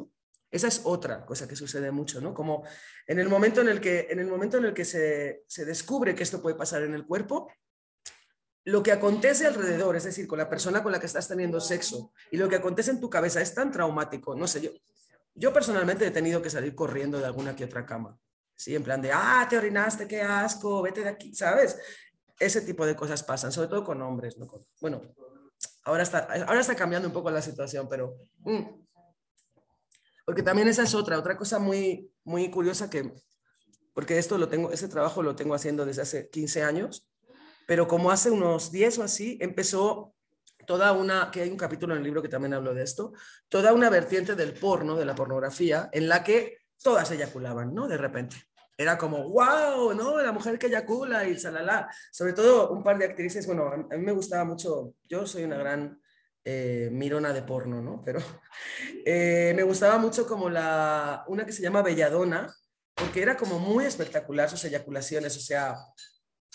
Esa es otra cosa que sucede mucho, ¿no? Como en el momento en el que, en el momento en el que se, se descubre que esto puede pasar en el cuerpo, lo que acontece alrededor, es decir, con la persona con la que estás teniendo sexo y lo que acontece en tu cabeza es tan traumático, no sé, yo, yo personalmente he tenido que salir corriendo de alguna que otra cama, ¿sí? En plan de, ah, te orinaste, qué asco, vete de aquí, ¿sabes? Ese tipo de cosas pasan, sobre todo con hombres, ¿no? bueno, ahora está, ahora está cambiando un poco la situación, pero... Mm. Porque también esa es otra, otra cosa muy, muy curiosa que, porque esto lo tengo, ese trabajo lo tengo haciendo desde hace 15 años, pero como hace unos 10 o así, empezó toda una, que hay un capítulo en el libro que también hablo de esto, toda una vertiente del porno, de la pornografía, en la que todas eyaculaban, ¿no? De repente era como, wow, ¿no? La mujer que eyacula y salala. Sobre todo un par de actrices, bueno, a mí me gustaba mucho, yo soy una gran eh, mirona de porno, ¿no? Pero eh, me gustaba mucho como la, una que se llama Belladona, porque era como muy espectacular sus eyaculaciones, o sea,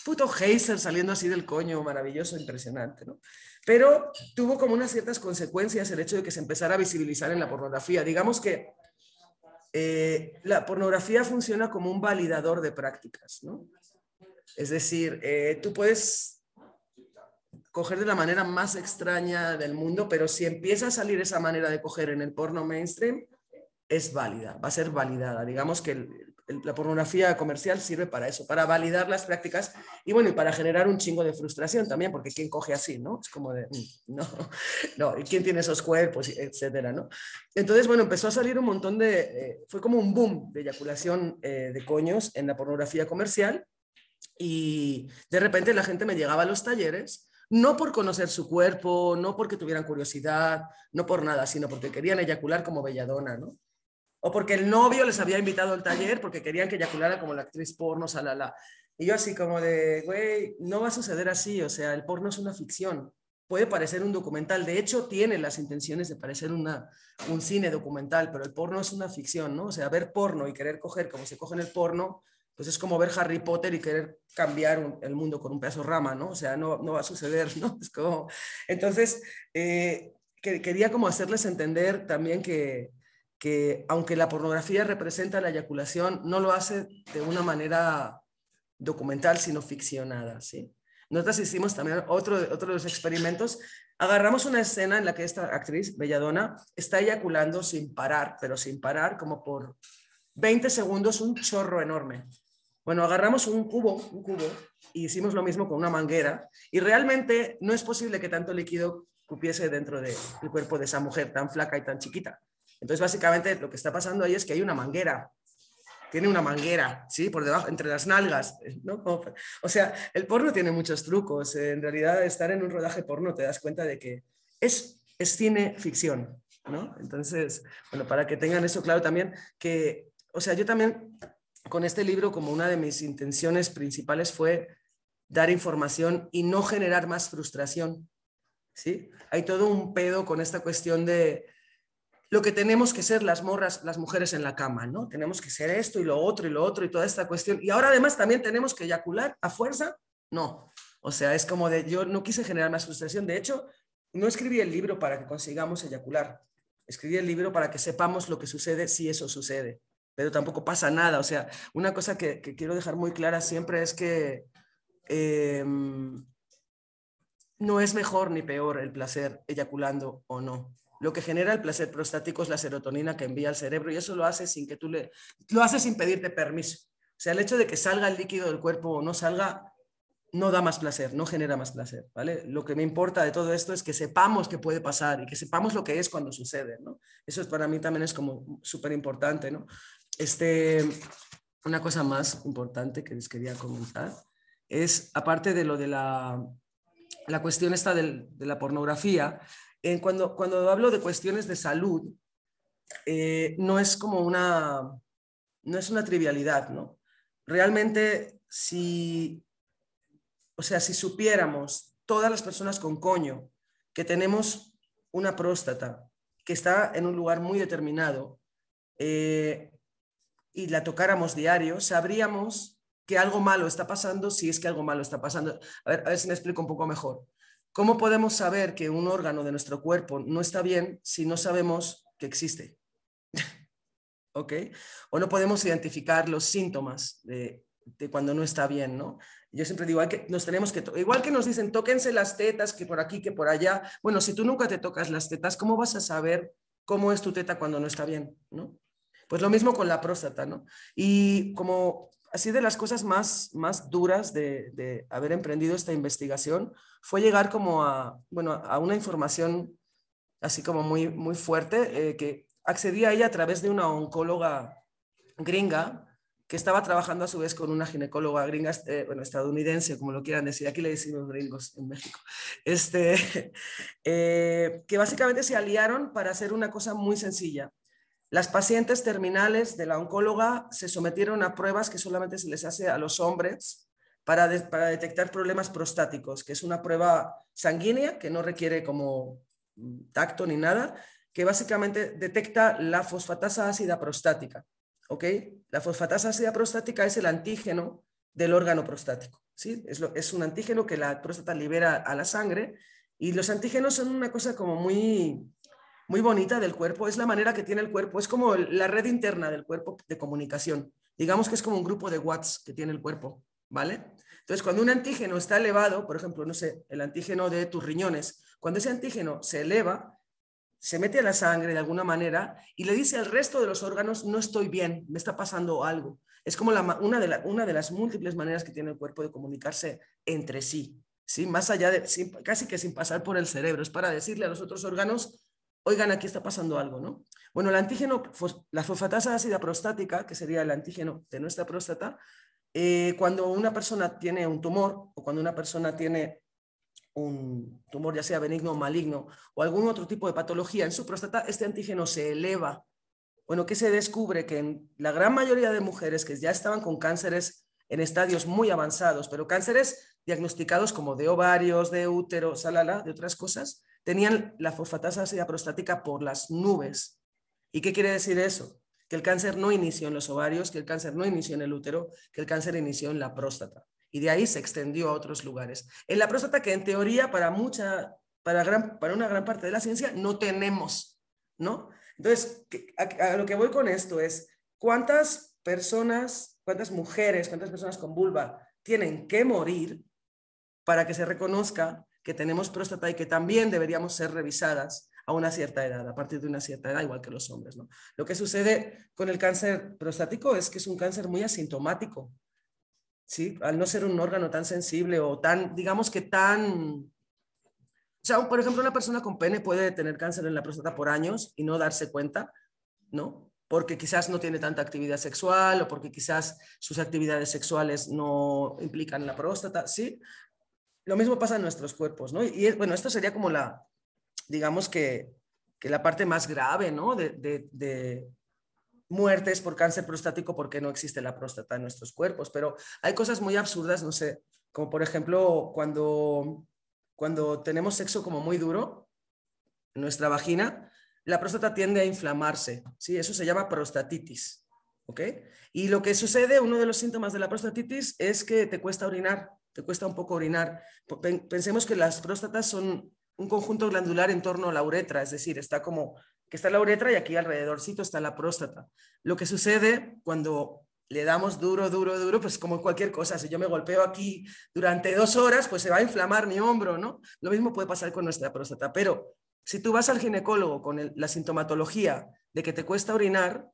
puto geyser saliendo así del coño, maravilloso, impresionante, ¿no? Pero tuvo como unas ciertas consecuencias el hecho de que se empezara a visibilizar en la pornografía. Digamos que eh, la pornografía funciona como un validador de prácticas, ¿no? Es decir, tú puedes coger de la manera más extraña del mundo, pero si empieza a salir esa manera de coger en el porno mainstream, es válida, va a ser validada. Digamos que la pornografía comercial sirve para eso, para validar las prácticas y bueno, y para generar un chingo de frustración también, porque ¿quién coge así, no? Es como de, mm, no, no, ¿y quién tiene esos cuerpos, etcétera, no? Entonces, bueno, empezó a salir un montón de, eh, fue como un boom de eyaculación eh, de coños en la pornografía comercial y de repente la gente me llegaba a los talleres no por conocer su cuerpo, no porque tuvieran curiosidad, no por nada, sino porque querían eyacular como belladona, ¿no? O porque el novio les había invitado al taller porque querían que eyaculara como la actriz porno, salala. Y yo así como de, güey, no va a suceder así, o sea, el porno es una ficción. Puede parecer un documental, de hecho tiene las intenciones de parecer una, un cine documental, pero el porno es una ficción, ¿no? O sea, ver porno y querer coger como se coge en el porno, pues es como ver Harry Potter y querer cambiar el mundo con un pedazo rama, ¿no? O sea, no, no va a suceder, ¿no? Es como... Entonces, eh, quería como hacerles entender también que, que aunque la pornografía representa la eyaculación, no lo hace de una manera documental, sino ficcionada, ¿sí? Nosotros hicimos también otro, otro de los experimentos. Agarramos una escena en la que esta actriz, Belladona, está eyaculando sin parar, pero sin parar, como por 20 segundos, un chorro enorme. Bueno, agarramos un cubo, un cubo, y hicimos lo mismo con una manguera, y realmente no es posible que tanto líquido cupiese dentro del cuerpo de esa mujer tan flaca y tan chiquita. Entonces, básicamente lo que está pasando ahí es que hay una manguera tiene una manguera, ¿sí? Por debajo, entre las nalgas, ¿no? O sea, el porno tiene muchos trucos. En realidad, estar en un rodaje porno te das cuenta de que es, es cine ficción, ¿no? Entonces, bueno, para que tengan eso claro también, que, o sea, yo también con este libro, como una de mis intenciones principales fue dar información y no generar más frustración, ¿sí? Hay todo un pedo con esta cuestión de lo que tenemos que ser las morras, las mujeres en la cama, ¿no? Tenemos que ser esto y lo otro y lo otro y toda esta cuestión. Y ahora además también tenemos que eyacular a fuerza. No. O sea, es como de, yo no quise generar más frustración. De hecho, no escribí el libro para que consigamos eyacular. Escribí el libro para que sepamos lo que sucede si eso sucede. Pero tampoco pasa nada. O sea, una cosa que, quiero dejar muy clara siempre es que em, no es mejor ni peor el placer eyaculando o no. Lo que genera el placer prostático es la serotonina que envía al cerebro y eso lo hace sin que tú. Lo hace sin pedirte permiso. O sea, el hecho de que salga el líquido del cuerpo o no salga no da más placer, no genera más placer, ¿vale? Lo que me importa de todo esto es que sepamos qué puede pasar y que sepamos lo que es cuando sucede, ¿no? Eso es, para mí también es como súper importante, ¿no? Este, una cosa más importante que les quería comentar es, aparte de lo de la, la cuestión esta de la pornografía, cuando, cuando hablo de cuestiones de salud, eh, no es como una, no es una trivialidad, ¿no? Realmente, si, o sea, si supiéramos todas las personas con coño que tenemos una próstata que está en un lugar muy determinado eh, y la tocáramos diario, sabríamos que algo malo está pasando si es que algo malo está pasando. A ver, a ver si me explico un poco mejor. ¿Cómo podemos saber que un órgano de nuestro cuerpo no está bien si no sabemos que existe? ¿Ok? O no podemos identificar los síntomas de, cuando no está bien, ¿no? Yo siempre digo, que, nos tenemos que, igual que nos dicen, tóquense las tetas, que por aquí, que por allá. Bueno, si tú nunca te tocas las tetas, ¿cómo vas a saber cómo es tu teta cuando no está bien, ¿no? Pues lo mismo con la próstata, ¿no? Y como así de las cosas más, más duras de, haber emprendido esta investigación fue llegar como a, bueno, a una información así como muy, muy fuerte, eh, que accedí a ella a través de una oncóloga gringa que estaba trabajando a su vez con una ginecóloga gringa, eh, bueno, estadounidense, como lo quieran decir, aquí le decimos gringos en México, este, eh, que básicamente se aliaron para hacer una cosa muy sencilla. Las pacientes terminales de la oncóloga se sometieron a pruebas que solamente se les hace a los hombres para, detectar problemas prostáticos, que es una prueba sanguínea que no requiere como tacto ni nada, que básicamente detecta la fosfatasa ácida prostática. ¿ok? La fosfatasa ácida prostática es el antígeno del órgano prostático. ¿sí? Es, es un antígeno que la próstata libera a la sangre y los antígenos son una cosa como muy muy bonita del cuerpo, es la manera que tiene el cuerpo, es como la red interna del cuerpo de comunicación. Digamos que es como un grupo de watts que tiene el cuerpo, ¿vale? Entonces, cuando un antígeno está elevado, por ejemplo, no sé, el antígeno de tus riñones, cuando ese antígeno se eleva, se mete a la sangre de alguna manera y le dice al resto de los órganos, no estoy bien, me está pasando algo. Es como una, de una de las múltiples maneras que tiene el cuerpo de comunicarse entre sí, ¿sí? Más allá de, casi que sin pasar por el cerebro, es para decirle a los otros órganos, oigan, aquí está pasando algo, ¿no? Bueno, el antígeno, la fosfatasa ácida prostática, que sería el antígeno de nuestra próstata, eh, cuando una persona tiene un tumor o cuando una persona tiene un tumor ya sea benigno o maligno o algún otro tipo de patología en su próstata, este antígeno se eleva. Bueno, ¿qué se descubre? Que en la gran mayoría de mujeres que ya estaban con cánceres en estadios muy avanzados, pero cánceres diagnosticados como de ovarios, de útero, salala, de otras cosas, tenían la fosfatasa ácida prostática por las nubes. ¿Y qué quiere decir eso? Que el cáncer no inició en los ovarios, que el cáncer no inició en el útero, que el cáncer inició en la próstata. Y de ahí se extendió a otros lugares. En la próstata que en teoría para mucha, para, gran, para una gran parte de la ciencia no tenemos, ¿no? Entonces, a, lo que voy con esto es, ¿cuántas personas, cuántas mujeres, cuántas personas con vulva tienen que morir para que se reconozca que tenemos próstata y que también deberíamos ser revisadas a una cierta edad, a partir de una cierta edad, igual que los hombres. ¿no? Lo que sucede con el cáncer prostático es que es un cáncer muy asintomático. ¿sí? Al no ser un órgano tan sensible o tan, digamos que tan... O sea, por ejemplo, una persona con pene puede tener cáncer en la próstata por años y no darse cuenta, ¿no? porque quizás no tiene tanta actividad sexual o porque quizás sus actividades sexuales no implican la próstata, ¿sí? Lo mismo pasa en nuestros cuerpos, ¿no? Y bueno, esto sería como la, digamos que, que la parte más grave, ¿no? De, muertes por cáncer prostático porque no existe la próstata en nuestros cuerpos, pero hay cosas muy absurdas, no sé, como por ejemplo cuando, cuando tenemos sexo como muy duro, nuestra vagina, la próstata tiende a inflamarse, ¿sí? Eso se llama prostatitis, ¿ok? Y lo que sucede, uno de los síntomas de la prostatitis es que te cuesta orinar, te cuesta un poco orinar. Pensemos que las próstatas son un conjunto glandular en torno a la uretra, es decir, está como que está la uretra y aquí alrededorcito está la próstata. Lo que sucede cuando le damos duro, duro, duro, pues como cualquier cosa, si yo me golpeo aquí durante dos horas, pues se va a inflamar mi hombro, ¿no? Lo mismo puede pasar con nuestra próstata, pero si tú vas al ginecólogo con la sintomatología de que te cuesta orinar,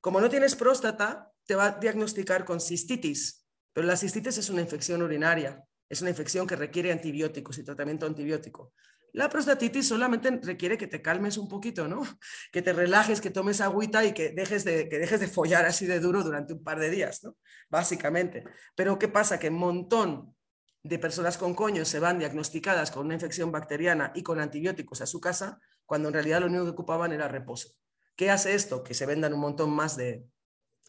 como no tienes próstata, te va a diagnosticar con cistitis, pero la cistitis es una infección urinaria, es una infección que requiere antibióticos y tratamiento antibiótico. La prostatitis solamente requiere que te calmes un poquito, ¿no? Que te relajes, que tomes agüita y que dejes de, que dejes de follar así de duro durante un par de días, ¿no? Básicamente. Pero ¿qué pasa? Que un montón de personas con coño se van diagnosticadas con una infección bacteriana y con antibióticos a su casa, cuando en realidad lo único que ocupaban era reposo. ¿Qué hace esto? Que se vendan un montón más de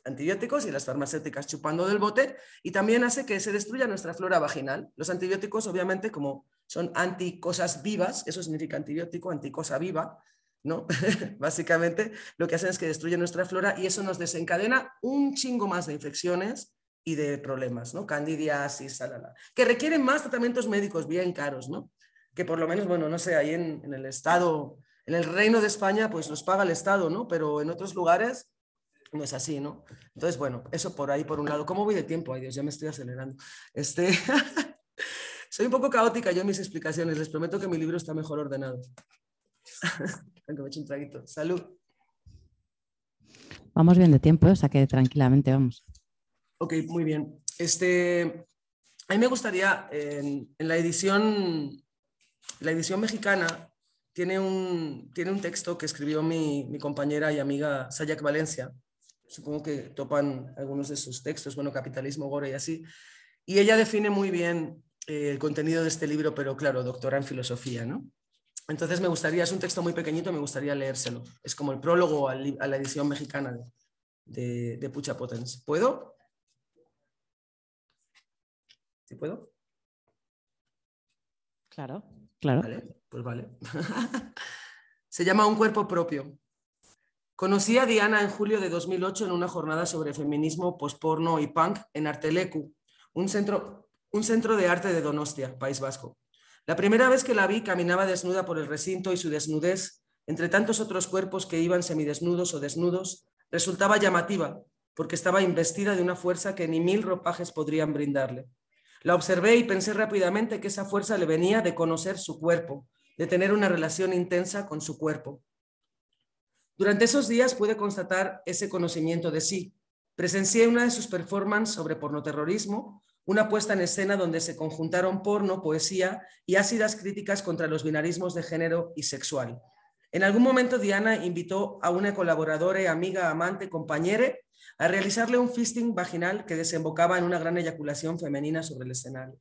antibióticos y las farmacéuticas chupando del bote y también hace que se destruya nuestra flora vaginal. Los antibióticos, obviamente, como son anticosas vivas, eso significa antibiótico, anticosa viva, ¿no? Básicamente lo que hacen es que destruyen nuestra flora y eso nos desencadena un chingo más de infecciones y de problemas, ¿no? Candidiasis, salala, que requieren más tratamientos médicos bien caros, ¿no? Que por lo menos, bueno, no sé, ahí en, el Estado, en el Reino de España, pues los paga el Estado, ¿no? Pero en otros lugares no es así, ¿no? Entonces, bueno, eso por ahí, por un lado. ¿Cómo voy de tiempo? Ay, Dios, ya me estoy acelerando. Este... Soy un poco caótica yo en mis explicaciones. Les prometo que mi libro está mejor ordenado. Aunque me eche un traguito. Salud. Vamos bien de tiempo, o sea que tranquilamente vamos. Ok, muy bien. Este, a mí me gustaría, en, la edición, la edición mexicana tiene un, tiene un texto que escribió mi, compañera y amiga Sayak Valencia. Supongo que topan algunos de sus textos, bueno, Capitalismo, Gore y así. Y ella define muy bien eh, el contenido de este libro, pero claro, doctora en filosofía, ¿no? Entonces me gustaría, es un texto muy pequeñito, me gustaría leérselo. Es como el prólogo a la edición mexicana de, de Pucha Potens. ¿Puedo? ¿Sí puedo? Claro, claro. Vale, pues vale. Se llama Un cuerpo propio. Conocí a Diana en julio de 2008 en una jornada sobre feminismo, posporno y punk en Artelecu, un un centro de arte de Donostia, País Vasco. La primera vez que la vi caminaba desnuda por el recinto y su desnudez, entre tantos otros cuerpos que iban semidesnudos o desnudos, resultaba llamativa, porque estaba investida de una fuerza que ni mil ropajes podrían brindarle. La observé y pensé rápidamente que esa fuerza le venía de conocer su cuerpo, de tener una relación intensa con su cuerpo. Durante esos días pude constatar ese conocimiento de sí. Presencié una de sus performances sobre pornoterrorismo, una puesta en escena donde se conjuntaron porno, poesía y ácidas críticas contra los binarismos de género y sexual. En algún momento Diana invitó a una colaboradora, amiga, amante, compañera a realizarle un fisting vaginal que desembocaba en una gran eyaculación femenina sobre el escenario.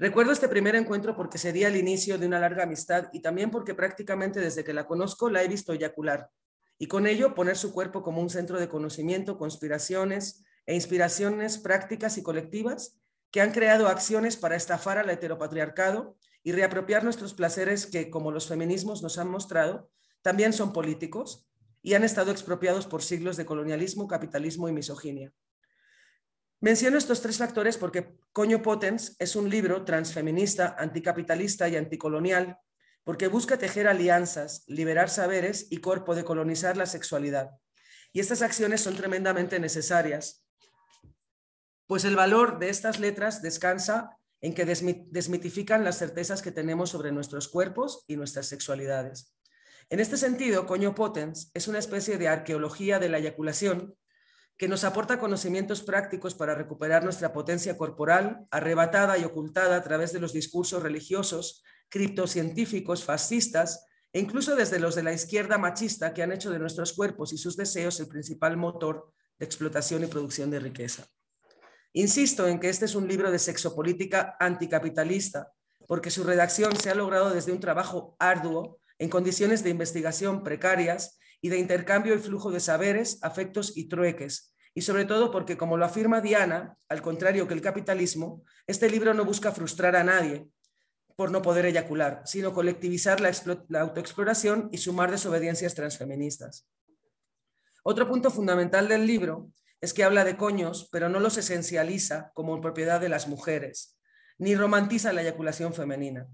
Recuerdo este primer encuentro porque sería el inicio de una larga amistad y también porque prácticamente desde que la conozco la he visto eyacular y con ello poner su cuerpo como un centro de conocimiento, conspiraciones e inspiraciones prácticas y colectivas que han creado acciones para estafar al heteropatriarcado y reapropiar nuestros placeres que, como los feminismos nos han mostrado, también son políticos y han estado expropiados por siglos de colonialismo, capitalismo y misoginia. Menciono estos tres factores porque Coño Potens es un libro transfeminista, anticapitalista y anticolonial, porque busca tejer alianzas, liberar saberes y cuerpo de colonizar la sexualidad. Y estas acciones son tremendamente necesarias, pues el valor de estas letras descansa en que desmitifican las certezas que tenemos sobre nuestros cuerpos y nuestras sexualidades. En este sentido, Coño Potens es una especie de arqueología de la eyaculación que nos aporta conocimientos prácticos para recuperar nuestra potencia corporal, arrebatada y ocultada a través de los discursos religiosos, criptocientíficos, fascistas e incluso desde los de la izquierda machista que han hecho de nuestros cuerpos y sus deseos el principal motor de explotación y producción de riqueza. Insisto en que este es un libro de sexopolítica anticapitalista, porque su redacción se ha logrado desde un trabajo arduo, en condiciones de investigación precarias y de intercambio y flujo de saberes, afectos y trueques, y sobre todo porque, como lo afirma Diana, al contrario que el capitalismo, este libro no busca frustrar a nadie por no poder eyacular, sino colectivizar la, la autoexploración y sumar desobediencias transfeministas. Otro punto fundamental del libro es que habla de coños, pero no los esencializa como propiedad de las mujeres, ni romantiza la eyaculación femenina.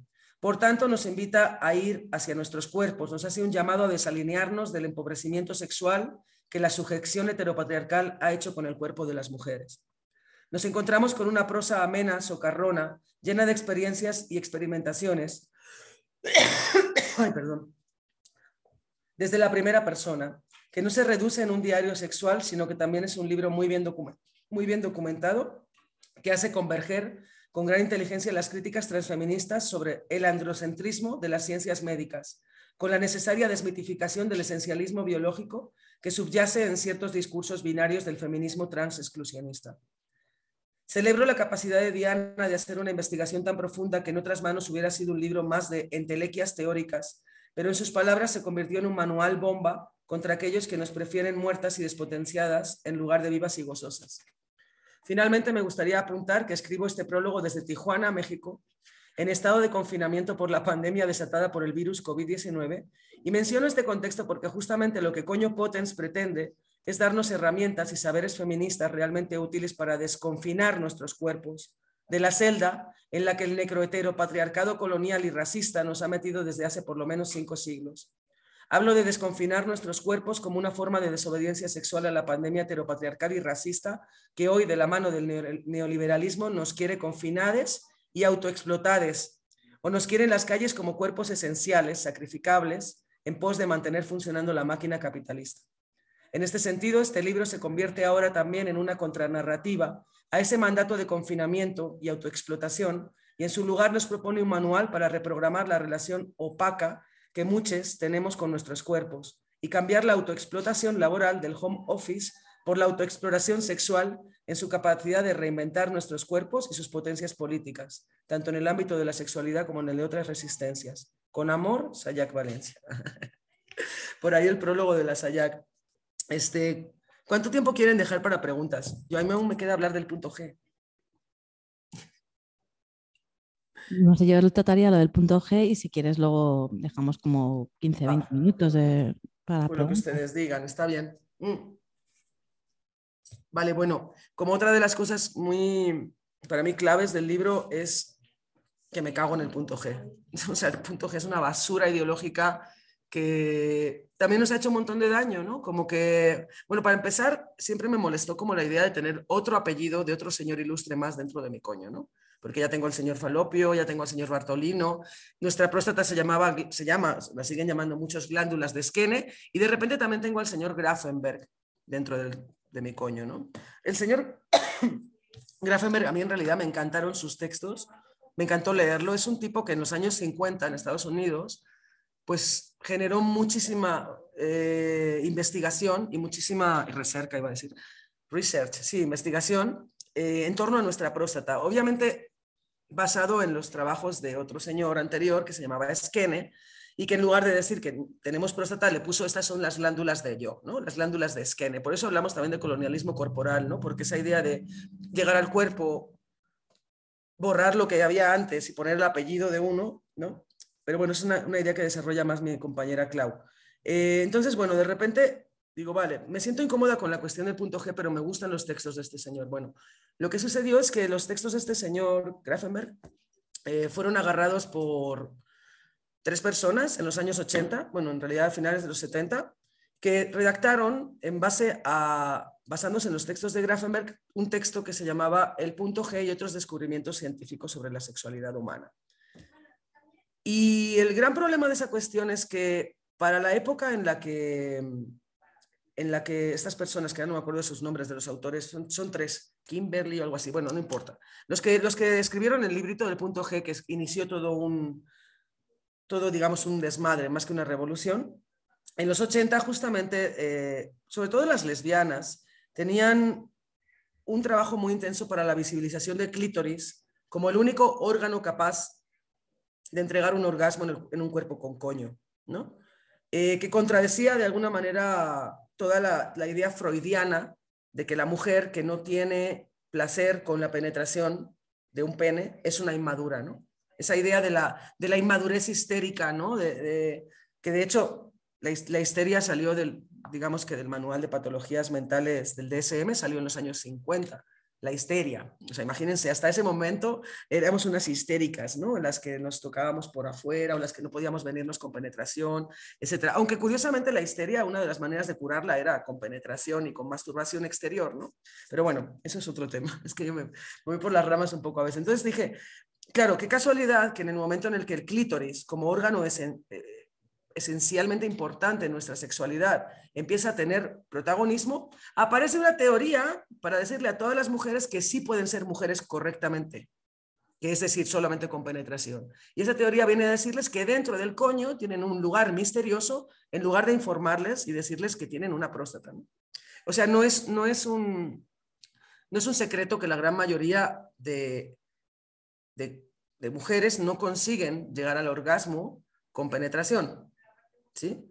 Por tanto, nos invita a ir hacia nuestros cuerpos, nos hace un llamado a desalinearnos del empobrecimiento sexual que la sujeción heteropatriarcal ha hecho con el cuerpo de las mujeres. Nos encontramos con una prosa amena, socarrona, llena de experiencias y experimentaciones. Desde la primera persona, que no se reduce en un diario sexual, sino que también es un libro muy bien documentado, que hace converger con gran inteligencia las críticas transfeministas sobre el androcentrismo de las ciencias médicas, con la necesaria desmitificación del esencialismo biológico que subyace en ciertos discursos binarios del feminismo transexclusionista. Celebro la capacidad de Diana de hacer una investigación tan profunda que en otras manos hubiera sido un libro más de entelequias teóricas, pero en sus palabras se convirtió en un manual bomba contra aquellos que nos prefieren muertas y despotenciadas en lugar de vivas y gozosas. Finalmente, me gustaría apuntar que escribo este prólogo desde Tijuana, México, en estado de confinamiento por la pandemia desatada por el virus COVID-19, y menciono este contexto porque justamente lo que Coño Potens pretende es darnos herramientas y saberes feministas realmente útiles para desconfinar nuestros cuerpos de la celda en la que el necroheteropatriarcado colonial y racista nos ha metido desde hace por lo menos cinco siglos. Hablo de desconfinar nuestros cuerpos como una forma de desobediencia sexual a la pandemia heteropatriarcal y racista que hoy, de la mano del neoliberalismo, nos quiere confinades y autoexplotades, o nos quiere en las calles como cuerpos esenciales, sacrificables, en pos de mantener funcionando la máquina capitalista. En este sentido, este libro se convierte ahora también en una contranarrativa a ese mandato de confinamiento y autoexplotación, y en su lugar nos propone un manual para reprogramar la relación opaca que muchos tenemos con nuestros cuerpos y cambiar la autoexplotación laboral del home office por la autoexploración sexual en su capacidad de reinventar nuestros cuerpos y sus potencias políticas, tanto en el ámbito de la sexualidad como en el de otras resistencias. Con amor, Sayak Valencia. Por ahí el prólogo de la Sayak. Este, ¿Cuánto tiempo quieren dejar para preguntas? Yo a mí aún me queda hablar del punto G. No sé, yo trataría lo del punto G y si quieres luego dejamos como 15, 20 minutos de, para Por lo que ustedes digan, está bien. Mm. Vale, bueno, como otra de las cosas muy, para mí, claves del libro es que me cago en el punto G. O sea, el punto G es una basura ideológica que también nos ha hecho un montón de daño, ¿no? Como que, bueno, para empezar, siempre me molestó como la idea de tener otro apellido de otro señor ilustre más dentro de mi coño, ¿no? Porque ya tengo al señor Falopio, ya tengo al señor Bartolino, nuestra próstata se llamaba, se llama, la siguen llamando muchos glándulas de Skene, y de repente también tengo al señor Grafenberg dentro de mi coño, ¿no? El señor Grafenberg, a mí en realidad me encantaron sus textos, me encantó leerlo, es un tipo que en los años 50 en Estados Unidos, pues generó muchísima eh, investigación y muchísima recerca, iba a decir, research, sí, investigación eh, en torno a nuestra próstata. Obviamente basado en los trabajos de otro señor anterior que se llamaba Skene y que en lugar de decir que tenemos próstata le puso estas son las glándulas de yo, ¿no? las glándulas de Skene. Por eso hablamos también de colonialismo corporal, ¿no? porque esa idea de llegar al cuerpo, borrar lo que había antes y poner el apellido de uno, ¿no? pero bueno, es una, idea que desarrolla más mi compañera Clau. Eh, entonces, bueno, de repente digo, vale, me siento incómoda con la cuestión del punto G, pero me gustan los textos de este señor. Bueno, lo que sucedió es que los textos de este señor Grafenberg eh, fueron agarrados por tres personas en los años 80, bueno, en realidad a finales de los 70, que redactaron en base a, basándose en los textos de Grafenberg, un texto que se llamaba El punto G y otros descubrimientos científicos sobre la sexualidad humana. Y el gran problema de esa cuestión es que para la época en la que en la que estas personas, que ya no me acuerdo de sus nombres de los autores, son, son tres, Kimberly o algo así, bueno, no importa. Los que, los que escribieron el librito del punto G, que inició todo un, todo, digamos, un desmadre más que una revolución. En los 80, justamente, eh, sobre todo las lesbianas, tenían un trabajo muy intenso para la visibilización del clítoris como el único órgano capaz de entregar un orgasmo en, un cuerpo con coño, ¿no? Eh, que contradecía de alguna manera toda la, idea freudiana de que la mujer que no tiene placer con la penetración de un pene es una inmadura, ¿no? Esa idea de la, de la inmadurez histérica, ¿no? De, que de hecho la, la, histeria salió del, digamos que del manual de patologías mentales del DSM, salió en los años 50 la histeria. O sea, imagínense, hasta ese momento éramos unas histéricas, ¿no? En las que nos tocábamos por afuera o las que no podíamos venirnos con penetración, etc. Aunque curiosamente la histeria, una de las maneras de curarla era con penetración y con masturbación exterior, ¿no? Pero bueno, eso es otro tema. Es que yo me voy por las ramas un poco a veces. Entonces dije, claro, qué casualidad que en el momento en el que el clítoris como órgano es... Eh, esencialmente importante en nuestra sexualidad empieza a tener protagonismo, aparece una teoría para decirle a todas las mujeres que sí pueden ser mujeres correctamente, que es decir, solamente con penetración. Y esa teoría viene a decirles que dentro del coño tienen un lugar misterioso en lugar de informarles y decirles que tienen una próstata. O sea, no es, no, es un, no es un secreto que la gran mayoría de, de, de mujeres no consiguen llegar al orgasmo con penetración. ¿Sí?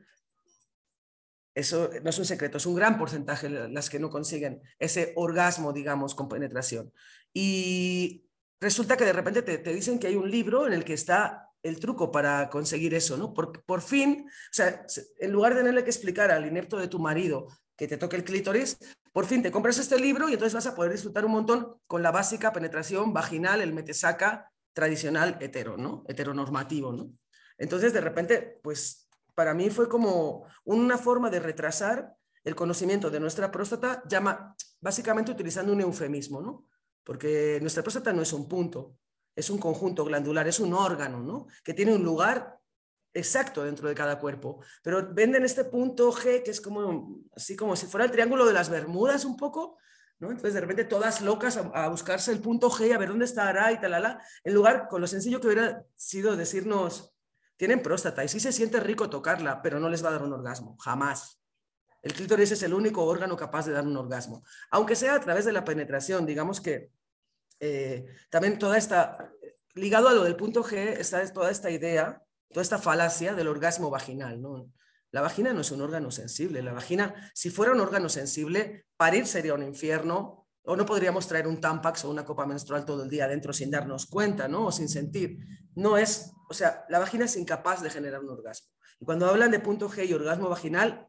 Eso no es un secreto, es un gran porcentaje las que no consiguen ese orgasmo, digamos, con penetración. Y resulta que de repente te, dicen que hay un libro en el que está el truco para conseguir eso, ¿no? Por, por fin, o sea, en lugar de tenerle que explicar al inepto de tu marido que te toque el clítoris, por fin te compras este libro y entonces vas a poder disfrutar un montón con la básica penetración vaginal, el metesaca tradicional hetero, ¿no? Heteronormativo, ¿no? Entonces, de repente, pues para mí fue como una forma de retrasar el conocimiento de nuestra próstata, llama, básicamente utilizando un eufemismo, ¿no? Porque nuestra próstata no es un punto, es un conjunto glandular, es un órgano, ¿no? Que tiene un lugar exacto dentro de cada cuerpo. Pero venden este punto G, que es como, así como si fuera el triángulo de las Bermudas un poco, ¿no? Entonces de repente todas locas a, buscarse el punto G, a ver dónde estará y en lugar con lo sencillo que hubiera sido decirnos, tienen próstata y sí se siente rico tocarla, pero no les va a dar un orgasmo, jamás. El clítoris es el único órgano capaz de dar un orgasmo, aunque sea a través de la penetración. Digamos que eh, también toda esta, ligado a lo del punto G, está toda esta idea, toda esta falacia del orgasmo vaginal. ¿no? La vagina no es un órgano sensible. La vagina, si fuera un órgano sensible, parir sería un infierno, o no podríamos traer un Tampax o una copa menstrual todo el día adentro sin darnos cuenta, ¿no? O sin sentir. No es, o sea, la vagina es incapaz de generar un orgasmo. Y cuando hablan de punto G y orgasmo vaginal,